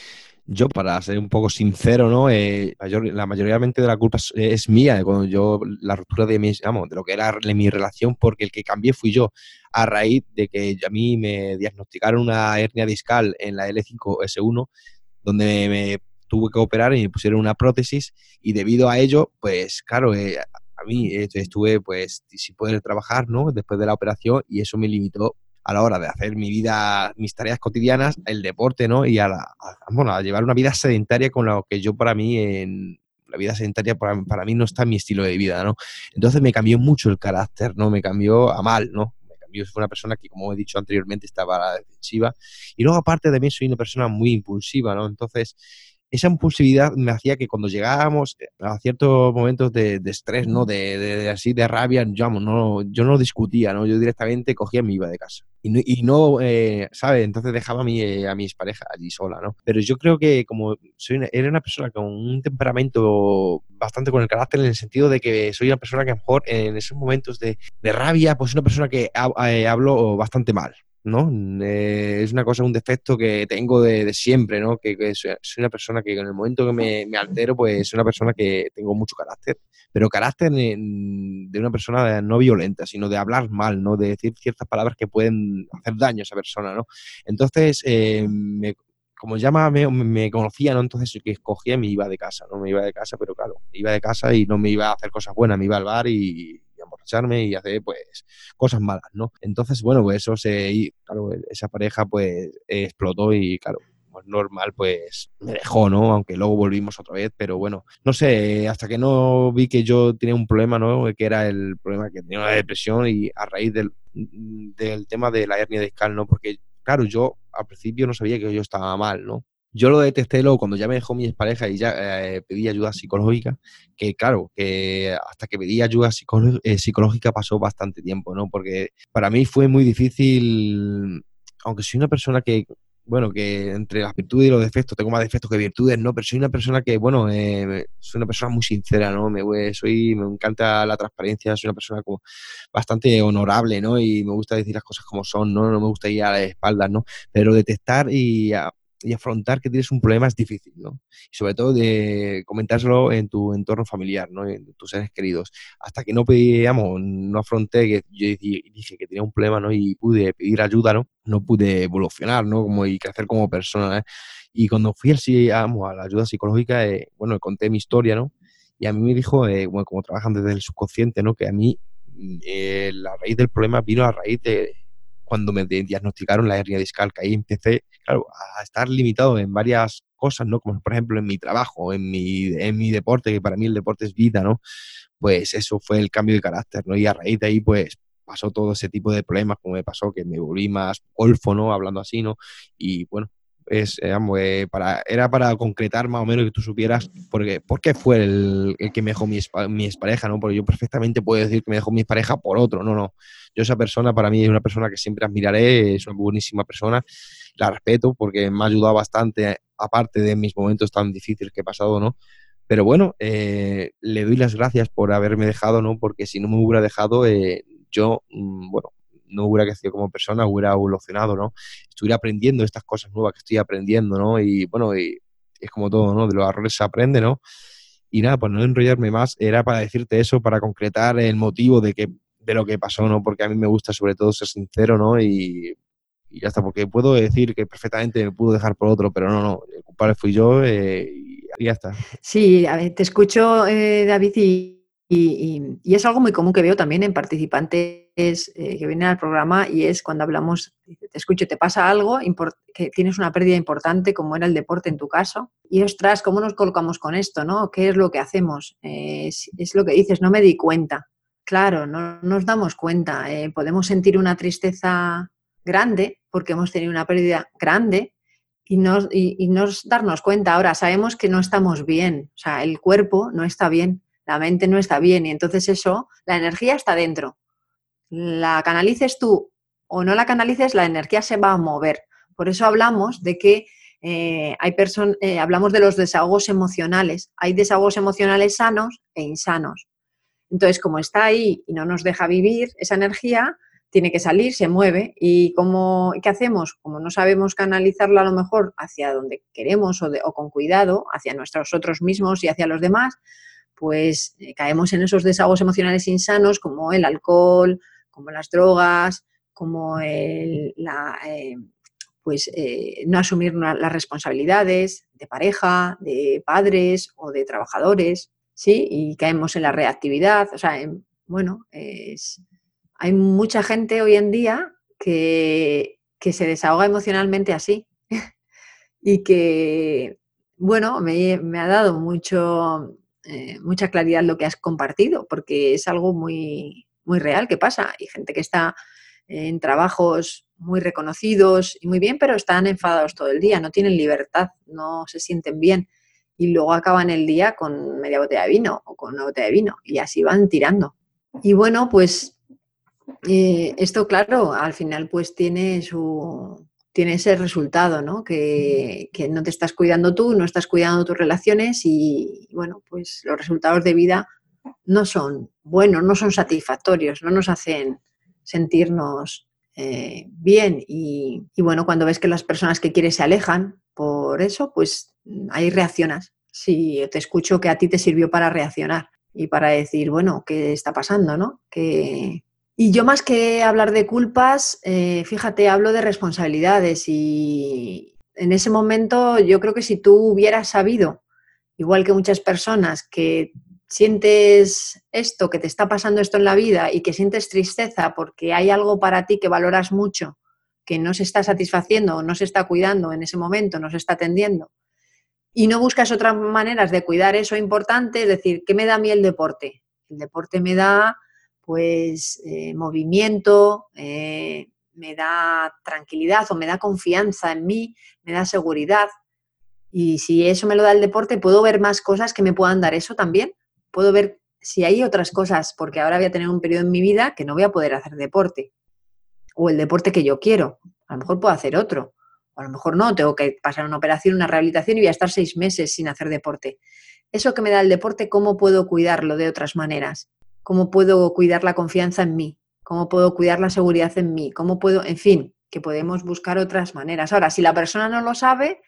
Yo, para ser un poco sincero, ¿no? Eh, la mayoría de la culpa es, mía, cuando yo, la ruptura de, mi, vamos, de lo que era mi relación, porque el que cambié fui yo, a raíz de que a mí me diagnosticaron una hernia discal en la L5S1, donde me tuve que operar y me pusieron una prótesis, y debido a ello, pues claro, eh, a mí estuve pues sin poder trabajar, ¿no? Después de la operación, y eso me limitó a la hora de hacer mi vida, mis tareas cotidianas, el deporte, ¿no? Y a, la, bueno, llevar una vida sedentaria con lo que yo para mí, en la vida sedentaria para, para, mí no está en mi estilo de vida, ¿no? Entonces me cambió mucho el carácter, ¿no? Me cambió a mal, ¿no? Me cambió, fue una persona que, como he dicho anteriormente, estaba la defensiva. Y luego, aparte de mí, soy una persona muy impulsiva, ¿no? Entonces, esa impulsividad me hacía que cuando llegábamos eh, a ciertos momentos de, estrés, ¿no? De, así, de rabia, yo no, yo no discutía, ¿no? Yo directamente cogía y me iba de casa. Y no, y no eh, ¿sabes? Entonces dejaba a, mi, eh, a mis parejas allí sola, ¿no? Pero yo creo que como soy era una persona con un temperamento bastante con el carácter en el sentido de que soy una persona que a lo mejor en esos momentos de, rabia, pues una persona que hablo bastante mal, ¿no? Eh, es una cosa, un defecto que tengo de, siempre, ¿no? Que, soy, una persona que en el momento que me, altero, pues soy una persona que tengo mucho carácter, pero carácter de una persona no violenta, sino de hablar mal, ¿no? De decir ciertas palabras que pueden hacer daño a esa persona, ¿no? Entonces, eh, como ya me, me, conocía, ¿no? Entonces que escogía me iba de casa, ¿no? Me iba de casa, pero claro, me iba de casa y no me iba a hacer cosas buenas, me iba al bar y, emborracharme y hacer pues cosas malas, ¿no? Entonces, bueno, pues eso se, claro, esa pareja pues explotó y claro, pues normal, pues me dejó, ¿no? Aunque luego volvimos otra vez, pero bueno, no sé, hasta que no vi que yo tenía un problema, ¿no? Que era el problema que tenía una depresión y a raíz del, del tema de la hernia discal, ¿no? Porque, claro, yo al principio no sabía que yo estaba mal, ¿no? Yo lo detesté luego cuando ya me dejó mi pareja y ya eh, pedí ayuda psicológica, que claro, que hasta que pedí ayuda eh, psicológica pasó bastante tiempo, ¿no? Porque para mí fue muy difícil, aunque soy una persona que, bueno, que entre las virtudes y los defectos, tengo más defectos que virtudes, ¿no? Pero soy una persona que, bueno, eh, soy una persona muy sincera, ¿no? Me, soy, me encanta la transparencia, soy una persona como bastante honorable, ¿no? Y me gusta decir las cosas como son, ¿no? No me gusta ir a las espaldas, ¿no? Pero detestar y y afrontar que tienes un problema es difícil, ¿no? Y sobre todo de comentárselo en tu entorno familiar, ¿no? En tus seres queridos. Hasta que no pedíamos, no afronté que yo dije que tenía un problema, ¿no? Y pude pedir ayuda, ¿no? No pude evolucionar, ¿no? Como y crecer como persona, ¿eh? Y cuando fui al, a la ayuda psicológica, eh, bueno, conté mi historia, ¿no? Y a mí me dijo, eh, bueno, como trabajan desde el subconsciente, ¿no? Que a mí eh, la raíz del problema vino a raíz de, cuando me diagnosticaron la hernia discal, que ahí empecé, claro, a estar limitado en varias cosas, ¿no? Como por ejemplo en mi trabajo, en mi, en mi deporte, que para mí el deporte es vida, ¿no? Pues eso fue el cambio de carácter, ¿no? Y a raíz de ahí, pues pasó todo ese tipo de problemas, como me pasó, que me volví más golfo, ¿no? Hablando así, ¿no? Y bueno, es, eh, eh, para, era para concretar más o menos que tú supieras porque, por qué fue el, que me dejó mi, mi expareja, ¿no? Porque yo perfectamente puedo decir que me dejó mi pareja por otro, no, no. Yo esa persona para mí es una persona que siempre admiraré, es una buenísima persona, la respeto porque me ha ayudado bastante, aparte de mis momentos tan difíciles que he pasado, ¿no? Pero bueno, eh, le doy las gracias por haberme dejado, ¿no? Porque si no me hubiera dejado, yo, mm, bueno, no hubiera crecido como persona, hubiera evolucionado, ¿no? Estuviera aprendiendo estas cosas nuevas que estoy aprendiendo, ¿no? Y bueno, y es como todo, ¿no? De los errores se aprende, ¿no? Y nada, pues no enrollarme más, era para decirte eso, para concretar el motivo de que de lo que pasó, ¿no? Porque a mí me gusta sobre todo ser sincero, ¿no? Y, ya está, porque puedo decir que perfectamente me pudo dejar por otro, pero no, no, el culpable fui yo eh, y ya está. Sí, a ver, te escucho, eh, David, y y, es algo muy común que veo también en participantes eh, que vienen al programa y es cuando hablamos, te escucho, te pasa algo, que tienes una pérdida importante como era el deporte en tu caso y ostras, ¿cómo nos colocamos con esto? ¿no? ¿Qué es lo que hacemos? es, lo que dices, no me di cuenta. Claro, no nos damos cuenta. Eh, podemos sentir una tristeza grande porque hemos tenido una pérdida grande y no, y, darnos cuenta. Ahora sabemos que no estamos bien, o sea, el cuerpo no está bien, la mente no está bien y entonces eso, la energía está dentro. La canalices tú o no la canalices, la energía se va a mover. Por eso hablamos de que eh, hay personas, eh, hablamos de los desahogos emocionales. Hay desahogos emocionales sanos e insanos. Entonces, como está ahí y no nos deja vivir esa energía, tiene que salir, se mueve. ¿Y cómo, qué hacemos? Como no sabemos canalizarla a lo mejor hacia donde queremos o, o con cuidado, hacia nosotros mismos y hacia los demás, pues eh, caemos en esos desahogos emocionales insanos como el alcohol, como las drogas, como el, la, eh, pues, eh, no asumir las responsabilidades de pareja, de padres o de trabajadores, ¿sí? Y caemos en la reactividad. O sea, bueno, es, hay mucha gente hoy en día que, se desahoga emocionalmente así y que, bueno, me, ha dado mucho, eh, mucha claridad lo que has compartido, porque es algo muy, muy real que pasa. Hay gente que está en trabajos muy reconocidos y muy bien, pero están enfadados todo el día, no tienen libertad, no se sienten bien y luego acaban el día con media botella de vino o con una botella de vino y así van tirando. Y bueno, pues eh, esto, claro, al final pues tiene su tiene ese resultado, ¿no? Que, no te estás cuidando tú, no estás cuidando tus relaciones y, bueno, pues los resultados de vida no son buenos, no son satisfactorios, no nos hacen sentirnos eh, bien y, y, bueno, cuando ves que las personas que quieres se alejan por eso, pues ahí reaccionas. Si te escucho que a ti te sirvió para reaccionar y para decir, bueno, ¿qué está pasando? ¿no? Que, y yo más que hablar de culpas, eh, fíjate, hablo de responsabilidades y en ese momento yo creo que si tú hubieras sabido, igual que muchas personas, que sientes esto, que te está pasando esto en la vida y que sientes tristeza porque hay algo para ti que valoras mucho, que no se está satisfaciendo no se está cuidando en ese momento, no se está atendiendo, y no buscas otras maneras de cuidar eso importante, es decir, ¿qué me da a mí el deporte? El deporte me da pues eh, movimiento, eh, me da tranquilidad o me da confianza en mí, me da seguridad. Y si eso me lo da el deporte, puedo ver más cosas que me puedan dar eso también. Puedo ver si hay otras cosas, porque ahora voy a tener un periodo en mi vida que no voy a poder hacer deporte. O el deporte que yo quiero. A lo mejor puedo hacer otro. O a lo mejor no, tengo que pasar una operación, una rehabilitación y voy a estar seis meses sin hacer deporte. Eso que me da el deporte, ¿cómo puedo cuidarlo de otras maneras? Cómo puedo cuidar la confianza en mí, cómo puedo cuidar la seguridad en mí, cómo puedo, en fin, que podemos buscar otras maneras. Ahora, si la persona no lo sabe,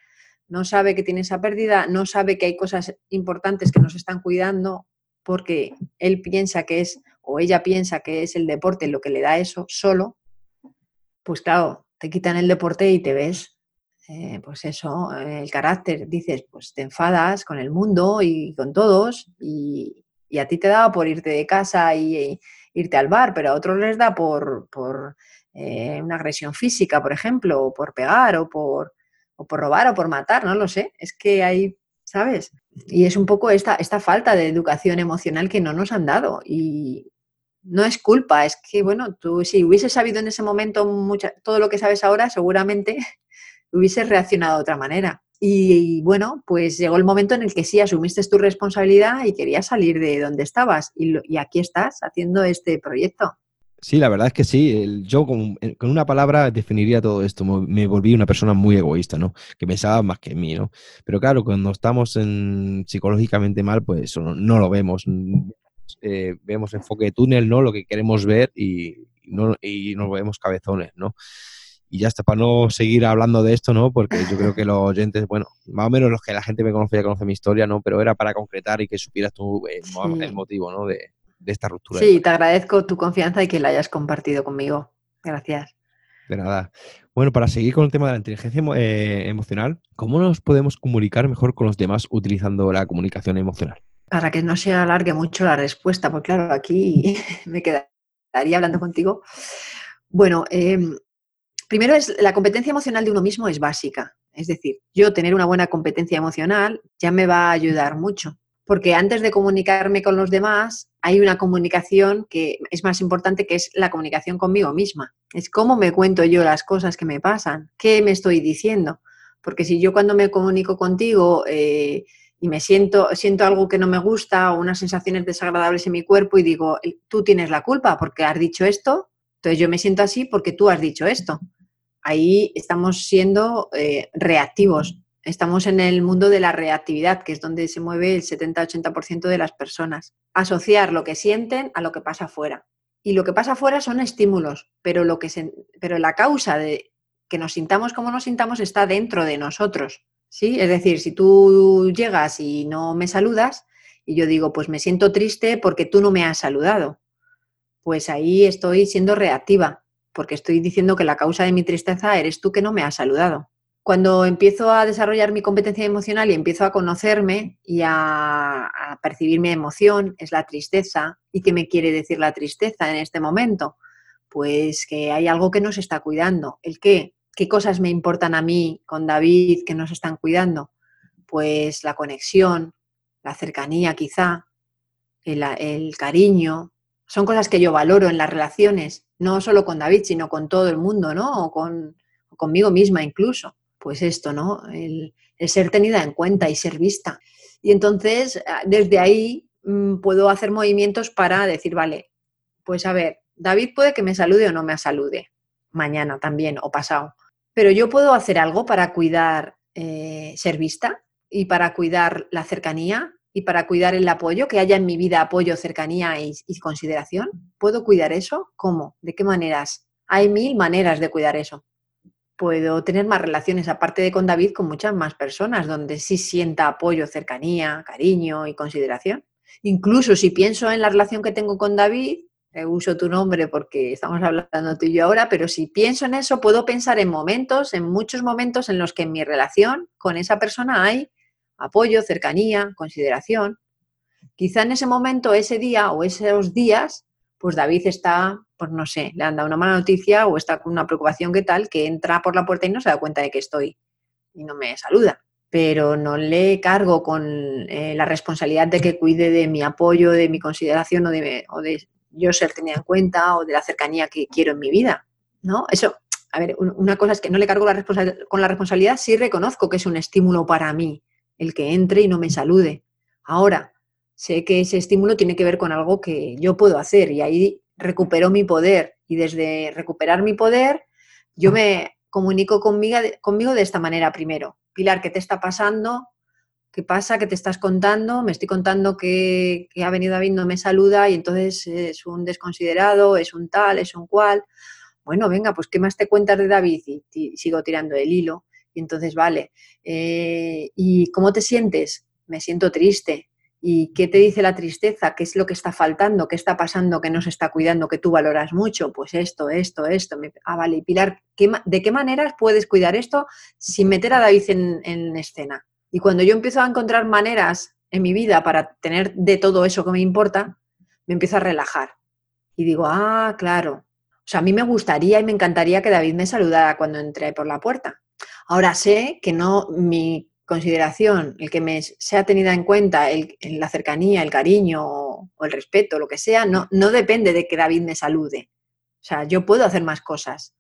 no sabe que tiene esa pérdida, no sabe que hay cosas importantes que nos están cuidando porque él piensa que es o ella piensa que es el deporte lo que le da eso solo, pues claro, te quitan el deporte y te ves, eh, pues eso, el carácter, dices, pues te enfadas con el mundo y con todos y, y a ti te daba por irte de casa y, irte al bar, pero a otros les da por, por eh, una agresión física, por ejemplo, o por pegar, o por, o por robar, o por matar, no lo sé. Es que hay, ¿sabes? Y es un poco esta, esta falta de educación emocional que no nos han dado. Y no es culpa, es que, bueno, tú si hubieses sabido en ese momento todo lo que sabes ahora, seguramente hubieses reaccionado de otra manera. Y, bueno, pues llegó el momento en el que sí asumiste tu responsabilidad y querías salir de donde estabas. Y, y aquí estás haciendo este proyecto. Sí, la verdad es que sí. yo con, con, una palabra definiría todo esto. Me volví una persona muy egoísta, ¿no? Que pensaba más que en mí, ¿no? Pero claro, cuando estamos en, psicológicamente mal, pues eso no, lo vemos. Eh, vemos enfoque de túnel, ¿no? Lo que queremos ver y, no, y nos vemos cabezones, ¿no? Y ya está, para no seguir hablando de esto, ¿no? Porque yo creo que los oyentes, bueno, más o menos los que la gente me conoce ya conoce mi historia, ¿no? Pero era para concretar y que supieras tú eh, el motivo, ¿no? De, esta ruptura. Sí, te agradezco tu confianza y que la hayas compartido conmigo. Gracias. De nada. Bueno, para seguir con el tema de la inteligencia eh, emocional, ¿cómo nos podemos comunicar mejor con los demás utilizando la comunicación emocional? Para que no se alargue mucho la respuesta, porque claro, aquí me quedaría hablando contigo. Bueno, eh, Primero es la competencia emocional de uno mismo es básica. Es decir, yo tener una buena competencia emocional ya me va a ayudar mucho. Porque antes de comunicarme con los demás, hay una comunicación que es más importante, que es la comunicación conmigo misma. Es cómo me cuento yo las cosas que me pasan, qué me estoy diciendo. Porque si yo cuando me comunico contigo eh, y me siento, siento algo que no me gusta o unas sensaciones desagradables en mi cuerpo y digo, tú tienes la culpa porque has dicho esto, entonces yo me siento así porque tú has dicho esto. Ahí estamos siendo eh, reactivos, estamos en el mundo de la reactividad, que es donde se mueve el 70-80% de las personas. Asociar lo que sienten a lo que pasa afuera. Y lo que pasa afuera son estímulos, pero, lo que pero la causa de que nos sintamos como nos sintamos está dentro de nosotros. ¿sí? Es decir, si tú llegas y no me saludas y yo digo, pues me siento triste porque tú no me has saludado pues ahí estoy siendo reactiva, porque estoy diciendo que la causa de mi tristeza eres tú que no me has saludado. Cuando empiezo a desarrollar mi competencia emocional y empiezo a conocerme y a, percibir mi emoción, es la tristeza. ¿Y qué me quiere decir la tristeza en este momento? Pues que hay algo que nos está cuidando. ¿El qué? ¿Qué cosas me importan a mí con David que nos están cuidando? Pues la conexión, la cercanía quizá, el cariño, son cosas que yo valoro en las relaciones, no solo con David, sino con todo el mundo, ¿no? Con, conmigo misma incluso. Pues esto, ¿no? El, ser tenida en cuenta y ser vista. Y entonces, ah, desde ahí mm, puedo hacer movimientos para decir, vale, pues a ver, David puede que me salude o no me salude, mañana también o pasado, pero yo puedo hacer algo para cuidar eh, ser vista y para cuidar la cercanía y para cuidar el apoyo, que haya en mi vida apoyo, cercanía y, consideración? ¿Puedo cuidar eso? ¿Cómo? ¿De qué maneras? Hay mil maneras de cuidar eso. Puedo tener más relaciones, aparte de con David, con muchas más personas, donde sí sienta apoyo, cercanía, cariño y consideración. Incluso si pienso en la relación que tengo con David, eh, uso tu nombre porque estamos hablando tú y yo ahora, pero si pienso en eso, puedo pensar en momentos, en muchos momentos en los que en mi relación con esa persona hay apoyo, cercanía, consideración. Quizá en ese momento, ese día o esos días, pues David está, pues no sé, le han dado una mala noticia o está con una preocupación que tal, que entra por la puerta y no se da cuenta de que estoy y no me saluda. Pero no le cargo con eh, la responsabilidad de que cuide de mi apoyo, de mi consideración o de, o de yo ser tenida en cuenta o de la cercanía que quiero en mi vida. ¿no? Eso, a ver, una cosa es que no le cargo la con la responsabilidad, sí reconozco que es un estímulo para mí, el que entre y no me salude. Ahora, sé que ese estímulo tiene que ver con algo que yo puedo hacer y ahí recupero mi poder y desde recuperar mi poder yo me comunico conmigo, de esta manera primero. Pilar, ¿qué te está pasando? ¿Qué pasa? ¿Qué te estás contando? Me estoy contando que, que ha venido David, no me saluda y entonces es un desconsiderado, es un tal, es un cual. Bueno, venga, pues ¿qué más te cuentas de David? y sigo tirando el hilo. Y entonces, vale, eh, ¿y cómo te sientes? Me siento triste. ¿Y qué te dice la tristeza? ¿Qué es lo que está faltando? ¿Qué está pasando que no se está cuidando, que tú valoras mucho? Pues esto, esto, esto. Ah, vale, y Pilar, ¿de qué maneras puedes cuidar esto sin meter a David en, en escena? Y cuando yo empiezo a encontrar maneras en mi vida para tener de todo eso que me importa, me empiezo a relajar. Y digo, ah, claro. O sea, a mí me gustaría y me encantaría que David me saludara cuando entré por la puerta. Ahora sé que no mi consideración, el que me sea tenida en cuenta, la cercanía, el cariño o, el respeto, lo que sea, no, no depende de que David me salude. O sea, yo puedo hacer más cosas.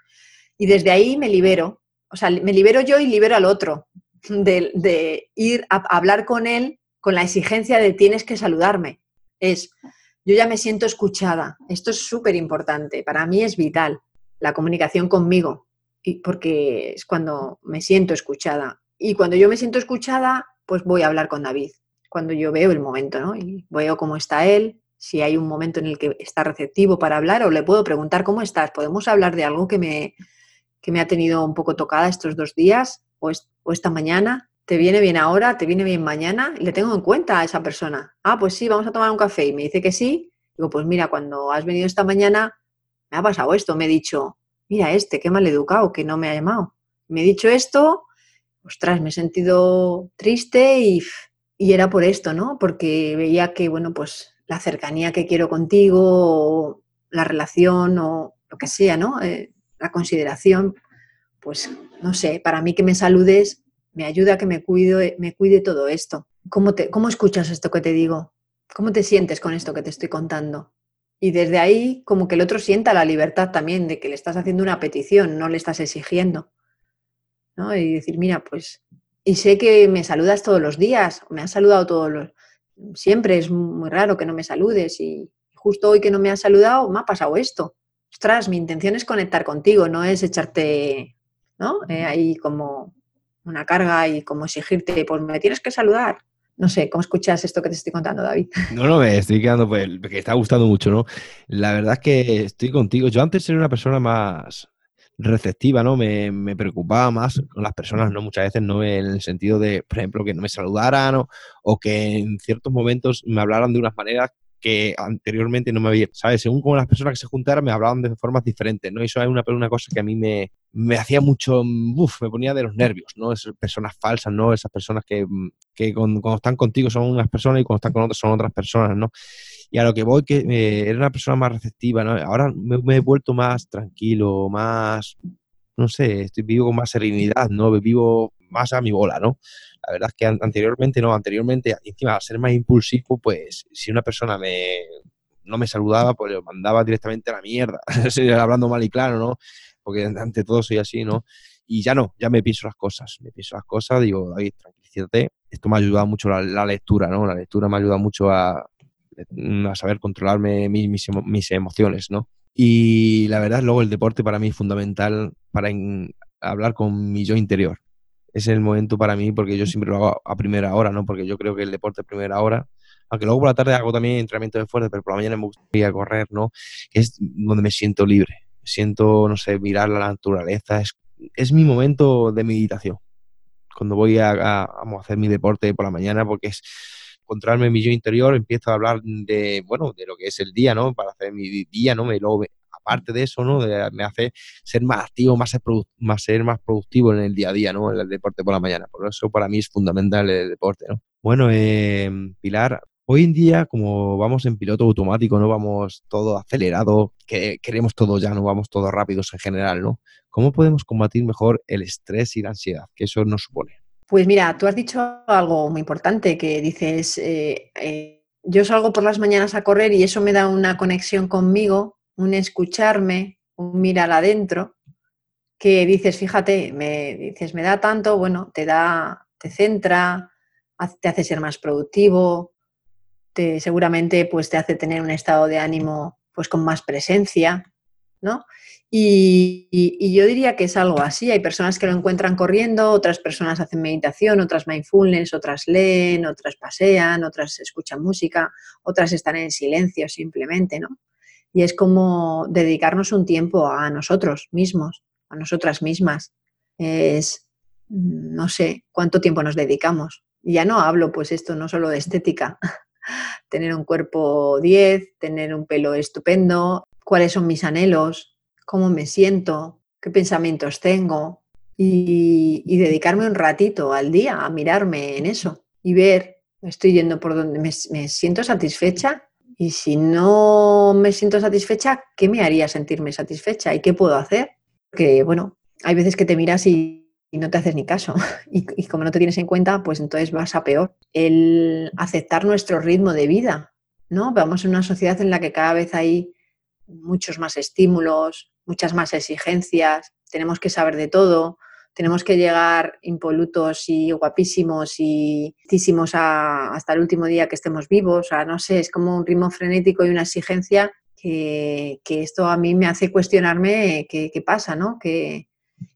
Y desde ahí me libero. O sea, me libero yo y libero al otro de, de ir a hablar con él con la exigencia de tienes que saludarme. Es, yo ya me siento escuchada. Esto es súper importante. Para mí es vital. La comunicación conmigo porque es cuando me siento escuchada. Y cuando yo me siento escuchada, pues voy a hablar con David, cuando yo veo el momento, ¿no? Y veo cómo está él, si hay un momento en el que está receptivo para hablar o le puedo preguntar cómo estás, podemos hablar de algo que me, que me ha tenido un poco tocada estos dos días o, o esta mañana. ¿Te viene bien ahora? ¿Te viene bien mañana? Y le tengo en cuenta a esa persona. Ah, pues sí, vamos a tomar un café. Y me dice que sí. Digo, pues mira, cuando has venido esta mañana, me ha pasado esto. Me he dicho, mira este, qué mal educado, que no me ha llamado. Me he dicho esto, ostras, me he sentido triste y, era por esto, ¿no? Porque veía que, bueno, pues la cercanía que quiero contigo, la relación o lo que sea, ¿no? Eh, la consideración, pues no sé, para mí que me saludes me ayuda a que me, cuide, me cuide todo esto. ¿cómo, te, ¿cómo escuchas esto que te digo? ¿Cómo te sientes con esto que te estoy contando? Y desde ahí, como que el otro sienta la libertad también de que le estás haciendo una petición, no le estás exigiendo. ¿no? Y decir, mira, pues, y sé que me saludas todos los días, me has saludado todos los... Siempre es muy raro que no me saludes y justo hoy que no me has saludado me ha pasado esto. Ostras, mi intención es conectar contigo, no es echarte, ¿no? Eh, ahí como una carga y como exigirte, pues me tienes que saludar. No sé, ¿cómo escuchas esto que te estoy contando, David? No, no, me estoy quedando, pues, que está gustando mucho, ¿no? La verdad es que estoy contigo. Yo antes era una persona más, receptiva, ¿no? Me, me, preocupaba más con las personas, ¿no? Muchas veces, ¿no? En el sentido de, por ejemplo, que no me saludaran o, o que en ciertos momentos me hablaran de unas maneras que anteriormente no me había, ¿sabes? Según como las personas que se juntaran me hablaban de formas diferentes, ¿no? Y eso es una, una cosa que a mí me, me hacía mucho, uff, me ponía de los nervios, ¿no? Esas personas falsas, ¿no? Esas personas que, que cuando están contigo son unas personas y cuando están con otras son otras personas, ¿no? Y a lo que voy, que eh, era una persona más receptiva, ¿no? Ahora me, he vuelto más tranquilo, más, no sé, estoy vivo con más serenidad, ¿no? Vivo más a mi bola, ¿no? La verdad es que anteriormente, no, anteriormente, encima, al ser más impulsivo, pues si una persona me, no me saludaba, pues lo mandaba directamente a la mierda, hablando mal y claro, ¿no? Porque ante todo soy así, ¿no? Y ya no, ya me pienso las cosas, me pienso las cosas, digo, David, tranquilízate. Esto me ha ayudado mucho la, la lectura, ¿no? La lectura me ha ayudado mucho a, Mm, a saber controlarme mis, mis, emociones, ¿no? Y la verdad, luego el deporte para mí es fundamental para hablar con mi yo interior. Es el momento para mí porque yo siempre lo hago a primera hora, ¿no? Porque yo creo que el deporte a primera hora, aunque luego por la tarde hago también entrenamiento de fuerza, pero por la mañana me gustaría correr, ¿no? Es donde me siento libre. Siento, no sé, mirar la naturaleza. Es, es mi momento de meditación. Cuando voy a, a, a hacer mi deporte por la mañana, porque es encontrarme mi yo interior, empiezo a hablar de, bueno, de lo que es el día, ¿no? Para hacer mi día, ¿no? Me, luego, aparte de eso, ¿no? me hace ser más activo, más, ser más productivo en el día a día, ¿no? En el deporte por la mañana. Por eso para mí es fundamental el deporte, ¿no? Bueno, eh, Pilar, hoy en día, como vamos en piloto automático, no vamos todo acelerado, que queremos todo ya, no vamos todos rápidos en general, ¿no? ¿Cómo podemos combatir mejor el estrés y la ansiedad que eso nos supone? Pues mira, tú has dicho algo muy importante que dices, eh, eh, yo salgo por las mañanas a correr y eso me da una conexión conmigo, un escucharme, un mirar adentro, que dices, fíjate, me dices, me da tanto, bueno, te da, te centra, te hace ser más productivo, te, seguramente pues te hace tener un estado de ánimo pues con más presencia, ¿no? Y, yo diría que es algo así. Hay personas que lo encuentran corriendo, otras personas hacen meditación, otras mindfulness, otras leen, otras pasean, otras escuchan música, otras están en silencio simplemente, ¿no? Y es como dedicarnos un tiempo a nosotros mismos, a nosotras mismas. Es, no sé, cuánto tiempo nos dedicamos. ya no hablo, pues esto no solo de estética, tener un cuerpo 10, tener un pelo estupendo, cuáles son mis anhelos, cómo me siento, qué pensamientos tengo y, dedicarme un ratito al día a mirarme en eso y ver, estoy yendo por donde me, siento satisfecha y si no me siento satisfecha, ¿qué me haría sentirme satisfecha y qué puedo hacer? Que bueno, hay veces que te miras y, no te haces ni caso. Y, y, como no te tienes en cuenta, pues entonces vas a peor. El aceptar nuestro ritmo de vida, ¿no? Vamos en una sociedad en la que cada vez hay muchos más estímulos, muchas más exigencias, tenemos que saber de todo, tenemos que llegar impolutos y guapísimos y hasta el último día que estemos vivos. O sea, no sé, es como un ritmo frenético y una exigencia que, esto a mí me hace cuestionarme qué, pasa, ¿no? Que,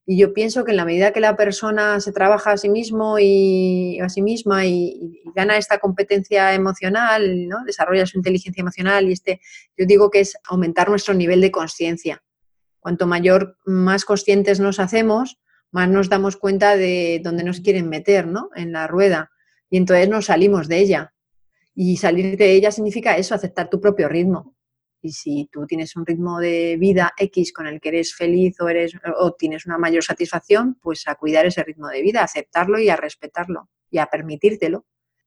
y yo pienso que en la medida que la persona se trabaja a sí mismo y a sí misma y, y, gana esta competencia emocional, ¿no? desarrolla su inteligencia emocional y este, yo digo que es aumentar nuestro nivel de conciencia. Cuanto mayor, más conscientes nos hacemos, más nos damos cuenta de dónde nos quieren meter, ¿no? En la rueda. Y entonces nos salimos de ella. Y salir de ella significa eso, aceptar tu propio ritmo. Y si tú tienes un ritmo de vida X con el que eres feliz o, eres, o tienes una mayor satisfacción, pues a cuidar ese ritmo de vida, a aceptarlo y a respetarlo y a permitírtelo.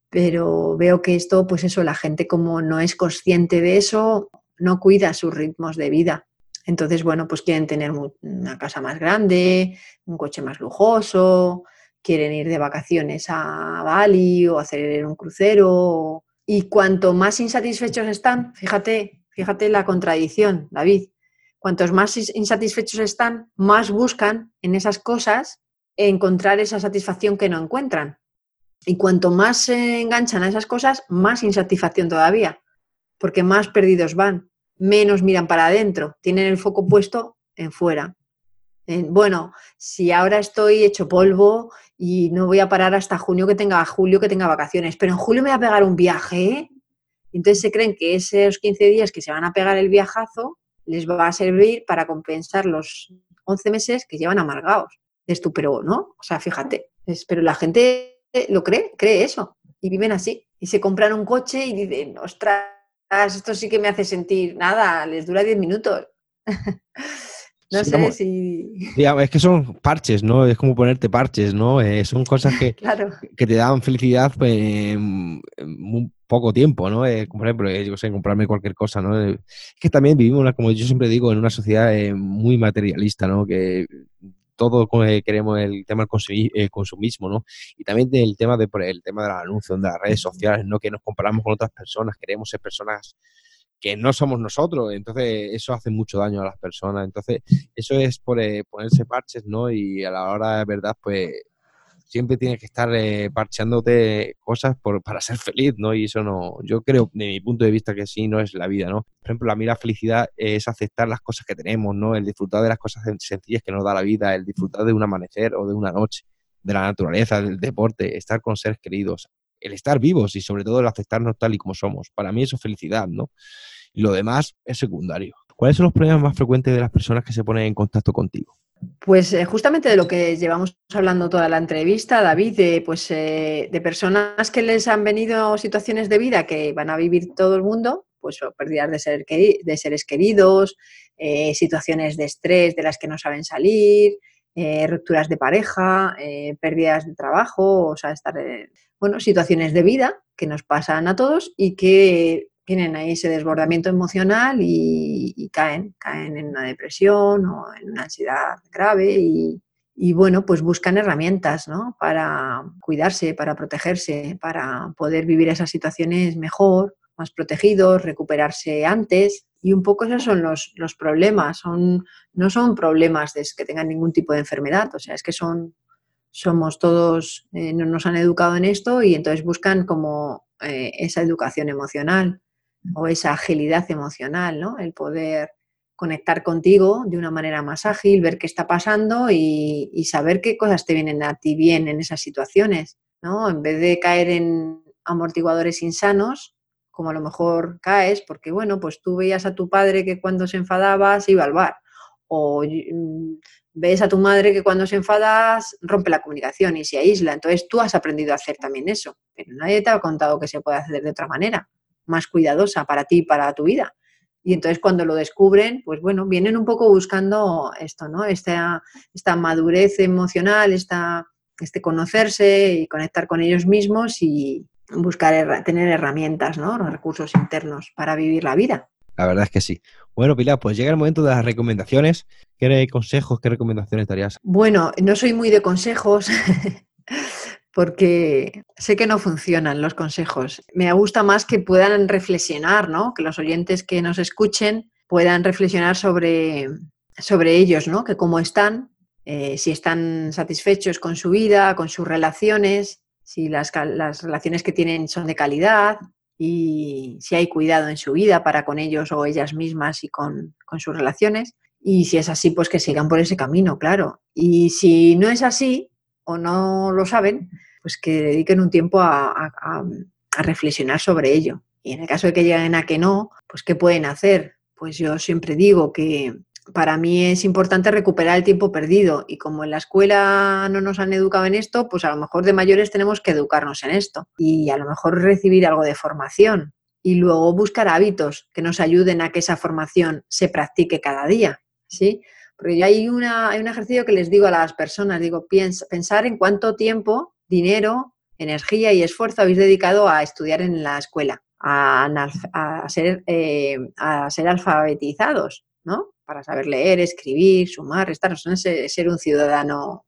Pero veo que esto, pues eso, la gente como no es consciente de eso, no cuida sus ritmos de vida. Entonces, bueno, pues quieren tener una casa más grande, un coche más lujoso, quieren ir de vacaciones a Bali o hacer un crucero. Y cuanto más insatisfechos están, fíjate, fíjate la contradicción, David, cuantos más insatisfechos están, más buscan en esas cosas encontrar esa satisfacción que no encuentran. Y cuanto más se enganchan a esas cosas, más insatisfacción todavía, porque más perdidos van, menos miran para adentro, tienen el foco puesto en fuera. bueno, si ahora estoy hecho polvo y no voy a parar hasta junio que tenga julio que tenga vacaciones, pero en julio me voy a pegar un viaje, ¿eh? entonces se creen que esos 15 días que se van a pegar el viajazo les va a servir para compensar los 11 meses que llevan amargados. Es tú, pero no, o sea, fíjate, pero la gente lo cree, cree eso, y viven así, y se compran un coche y dicen, ostras, esto sí que me hace sentir nada, les dura 10 minutos. no sé si... es que son parches, ¿no? Es como ponerte parches, ¿no? Eh, son cosas que, que te dan felicidad pues, en, muy poco tiempo, ¿no? Eh, por ejemplo, eh, yo sé, comprarme cualquier cosa, ¿no? Es que también vivimos, como yo siempre digo, en una sociedad muy materialista, ¿no? Que todo queremos el tema del consumismo, ¿no? Y también el tema de el tema de los anuncios, de las redes sociales, ¿no? Que nos comparamos con otras personas, queremos ser personas que no somos nosotros, entonces eso hace mucho daño a las personas, entonces eso es por eh, ponerse parches, ¿no? Y a la hora de verdad, pues siempre tienes que estar eh, cosas por, para ser feliz, ¿no? Y eso no, yo creo, de mi punto de vista, que sí, no es la vida, ¿no? Por ejemplo, a mí la felicidad es aceptar las cosas que tenemos, ¿no? El disfrutar de las cosas sencillas que nos da la vida, el disfrutar de un amanecer o de una noche, de la naturaleza, del deporte, estar con seres queridos, el estar vivos y sobre todo el aceptarnos tal y como somos. Para mí eso es felicidad, ¿no? Y lo demás es secundario. ¿Cuáles son los problemas más frecuentes de las personas que se ponen en contacto contigo? Pues eh, justamente de lo que llevamos hablando toda la entrevista, David, de, pues, eh, de personas que les han venido situaciones de vida que van a vivir todo el mundo, pues pérdidas de, ser, de seres queridos, eh, situaciones de estrés de las que no saben salir, rupturas de pareja, pérdidas de trabajo, o sea, estar, bueno, situaciones de vida que nos pasan a todos y que tienen ahí ese desbordamiento emocional y, caen, caen en una depresión o en una ansiedad grave y, bueno, pues buscan herramientas ¿no? para cuidarse, para protegerse, para poder vivir esas situaciones mejor, más protegidos, recuperarse antes. Y un poco esos son los, los problemas, son, no son problemas de que tengan ningún tipo de enfermedad, o sea, es que son, somos todos, eh, no nos han educado en esto y entonces buscan como eh, esa educación emocional o esa agilidad emocional, ¿no? El poder conectar contigo de una manera más ágil, ver qué está pasando y, saber qué cosas te vienen a ti bien en esas situaciones, ¿no? En vez de caer en amortiguadores insanos, como a lo mejor caes, porque bueno, pues tú veías a tu padre que cuando se enfadaba se iba al bar, o mm, ves a tu madre que cuando se enfada rompe la comunicación y se aísla, entonces tú has aprendido a hacer también eso, pero nadie te ha contado que se puede hacer de otra manera más cuidadosa para ti, para tu vida. Y entonces cuando lo descubren, pues bueno, vienen un poco buscando esto, ¿no? Esta, esta madurez emocional, esta, este conocerse y conectar con ellos mismos y buscar tener herramientas, ¿no? Los recursos internos para vivir la vida. La verdad es que sí. Bueno, Pilar, pues llega el momento de las recomendaciones. ¿Qué consejos, qué recomendaciones darías? Bueno, no soy muy de consejos, porque sé que no funcionan los consejos. Me gusta más que puedan reflexionar, ¿no? Que los oyentes que nos escuchen puedan reflexionar sobre, sobre ellos, ¿no? Que cómo están, eh, si están satisfechos con su vida, con sus relaciones, si las, las relaciones que tienen son de calidad y si hay cuidado en su vida para con ellos o ellas mismas y con, con sus relaciones. Y si es así, pues que sigan por ese camino, claro. Y si no es así, o no lo saben, pues que dediquen un tiempo a, reflexionar sobre ello. Y en el caso de que lleguen a que no, pues ¿qué pueden hacer? Pues yo siempre digo que para mí es importante recuperar el tiempo perdido y como en la escuela no nos han educado en esto, pues a lo mejor de mayores tenemos que educarnos en esto y a lo mejor recibir algo de formación y luego buscar hábitos que nos ayuden a que esa formación se practique cada día, ¿sí? Porque hay, una, hay un ejercicio que les digo a las personas, digo, pensar en cuánto tiempo, dinero, energía y esfuerzo habéis dedicado a estudiar en la escuela, a, ser, eh, a ser alfabetizados, ¿no? Para saber leer, escribir, sumar, restar, ser un ciudadano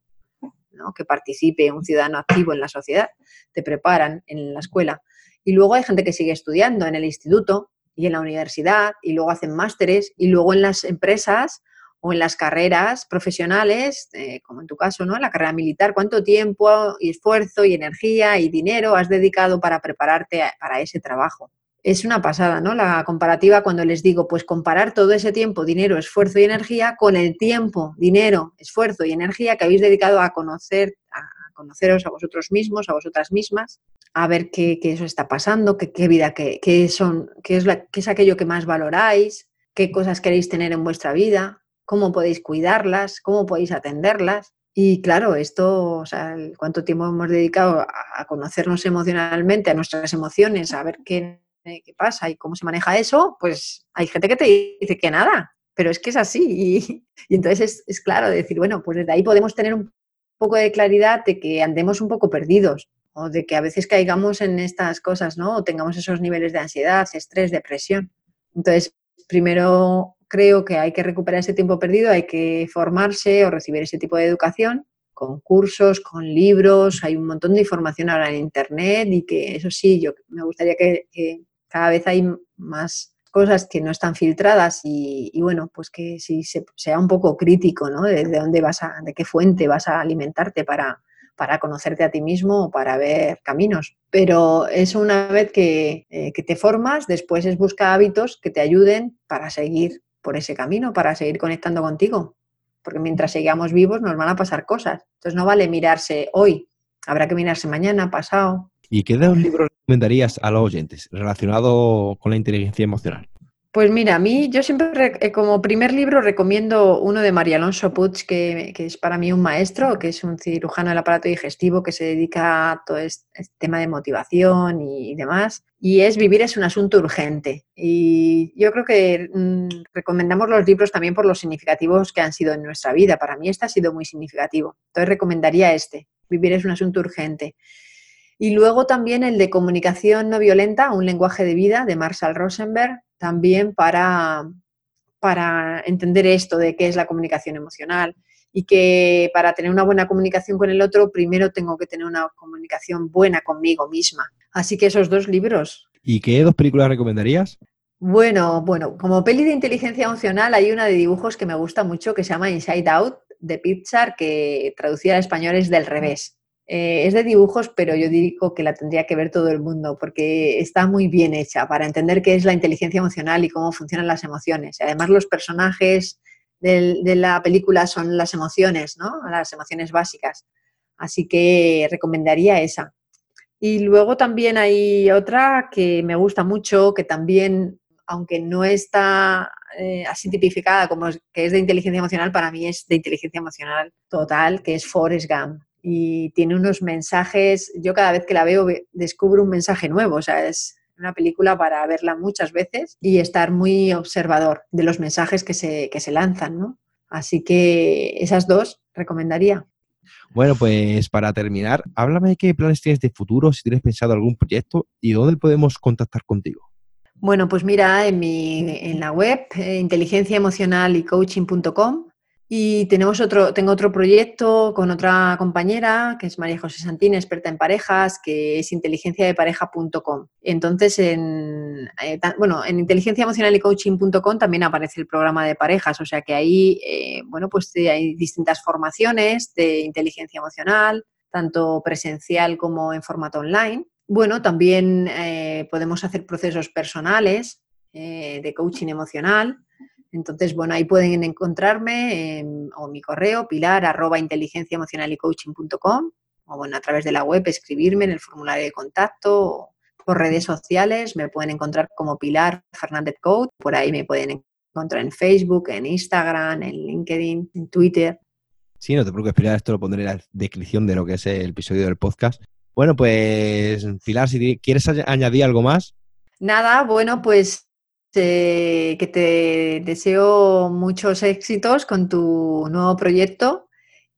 que participe, un ciudadano activo en la sociedad, te preparan en la escuela. Y luego hay gente que sigue estudiando en el instituto y en la universidad y luego hacen másteres y luego en las empresas o en las carreras profesionales, eh, como en tu caso, ¿no? La carrera militar, ¿cuánto tiempo y esfuerzo y energía y dinero has dedicado para prepararte para ese trabajo? Es una pasada, ¿no? La comparativa cuando les digo, pues comparar todo ese tiempo, dinero, esfuerzo y energía con el tiempo, dinero, esfuerzo y energía que habéis dedicado a conocer, a conoceros a vosotros mismos, a vosotras mismas, a ver qué, qué eso está pasando, qué, vida, qué, son, qué es, qué es aquello que más valoráis, qué cosas queréis tener en vuestra vida, cómo podéis cuidarlas, cómo podéis atenderlas. Y claro, esto, o sea, cuánto tiempo hemos dedicado a conocernos emocionalmente, a nuestras emociones, a ver qué, qué pasa y cómo se maneja eso, pues hay gente que te dice que nada, pero es que es así. Y, entonces es, es, claro decir, bueno, pues desde ahí podemos tener un poco de claridad de que andemos un poco perdidos o de que a veces caigamos en estas cosas, ¿no? O tengamos esos niveles de ansiedad, estrés, depresión. Entonces, primero creo que hay que recuperar ese tiempo perdido, hay que formarse o recibir ese tipo de educación con cursos, con libros, hay un montón de información ahora en Internet y que eso sí, yo me gustaría que, cada vez hay más cosas que no están filtradas y, bueno, pues que se, sea un poco crítico, ¿no? De, de, dónde vas a, de qué fuente vas a alimentarte para, para conocerte a ti mismo o para ver caminos. Pero eso una vez que, eh, que te formas, después es buscar hábitos que te ayuden para seguir por ese camino, para seguir conectando contigo. Porque mientras sigamos vivos nos van a pasar cosas. Entonces no vale mirarse hoy, habrá que mirarse mañana, pasado. ¿Y qué dos libros recomendarías a los oyentes relacionado con la inteligencia emocional? Pues mira, a mí yo siempre eh, como primer libro recomiendo uno de María Alonso Puig, que, es para mí un maestro, que es un cirujano del aparato digestivo que se dedica a todo este, tema de motivación y, demás. Y es Vivir es un asunto urgente. Y yo creo que mmm, recomendamos los libros también por los significativos que han sido en nuestra vida. Para mí este ha sido muy significativo. Entonces recomendaría este, Vivir es un asunto urgente. Y luego también el de Comunicación no violenta, un lenguaje de vida, de Marshall Rosenberg, también para, para entender esto de qué es la comunicación emocional y que para tener una buena comunicación con el otro, primero tengo que tener una comunicación buena conmigo misma. Así que esos dos libros. ¿Y qué dos películas recomendarías? Bueno, bueno, como peli de inteligencia emocional hay una de dibujos que me gusta mucho que se llama Inside Out de Pixar, que traducida al español es del revés. Eh, es de dibujos, pero yo digo que la tendría que ver todo el mundo porque está muy bien hecha para entender qué es la inteligencia emocional y cómo funcionan las emociones. Además los personajes de, la película son las emociones, ¿no? Las emociones básicas. Así que recomendaría esa. Y luego también hay otra que me gusta mucho, que también, aunque no está eh, así tipificada como que es de inteligencia emocional, para mí es de inteligencia emocional total, que es Forrest Gump y tiene unos mensajes, yo cada vez que la veo descubro un mensaje nuevo, o sea, es una película para verla muchas veces y estar muy observador de los mensajes que se, que se lanzan, ¿no? Así que esas dos recomendaría. Bueno, pues para terminar, háblame qué planes tienes de futuro, si tienes pensado algún proyecto y dónde podemos contactar contigo. Bueno, pues mira, en, mi, en la web eh, inteligenciaemocional y tenemos otro, tengo otro proyecto con otra compañera, que es María José Santín, experta en parejas, que es inteligenciadepareja.com. Entonces, en, eh, bueno, en inteligenciaemocionalycoaching.com también aparece el programa de parejas, o sea que ahí, eh, bueno, pues hay distintas formaciones de inteligencia emocional, tanto presencial como en formato online. Bueno, también eh, podemos hacer procesos personales eh, de coaching emocional entonces, bueno, ahí pueden encontrarme en, o mi correo pilar arroba inteligencia emocional y coaching.com o bueno, a través de la web escribirme en el formulario de contacto o por redes sociales me pueden encontrar como Pilar Fernández Coach, por ahí me pueden encontrar en Facebook, en Instagram, en LinkedIn, en Twitter. Sí, no te preocupes, Pilar, esto lo pondré en la descripción de lo que es el episodio del podcast. Bueno, pues Pilar, si quieres añadir algo más. Nada, bueno, pues eh, que te deseo muchos éxitos con tu nuevo proyecto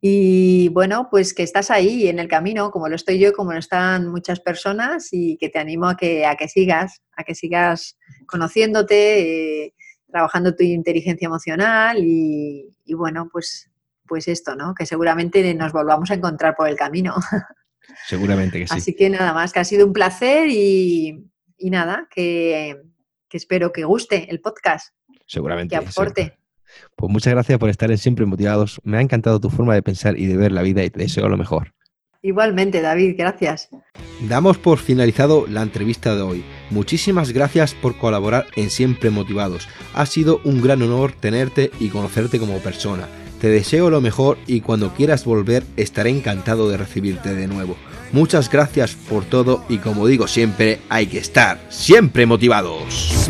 y bueno, pues que estás ahí en el camino, como lo estoy yo, como lo están muchas personas y que te animo a que, a que sigas, a que sigas conociéndote, eh, trabajando tu inteligencia emocional y, y, bueno, pues pues esto, ¿no? Que seguramente nos volvamos a encontrar por el camino. Seguramente que sí. Así que nada más, que ha sido un placer y, nada, que, espero que guste el podcast. Seguramente. Que aporte. Pues muchas gracias por estar en Siempre Motivados. Me ha encantado tu forma de pensar y de ver la vida y te deseo lo mejor. Igualmente, David, gracias. Damos por finalizado la entrevista de hoy. Muchísimas gracias por colaborar en Siempre Motivados. Ha sido un gran honor tenerte y conocerte como persona. Te deseo lo mejor y cuando quieras volver estaré encantado de recibirte de nuevo. Muchas gracias por todo y como digo siempre, hay que estar siempre motivados.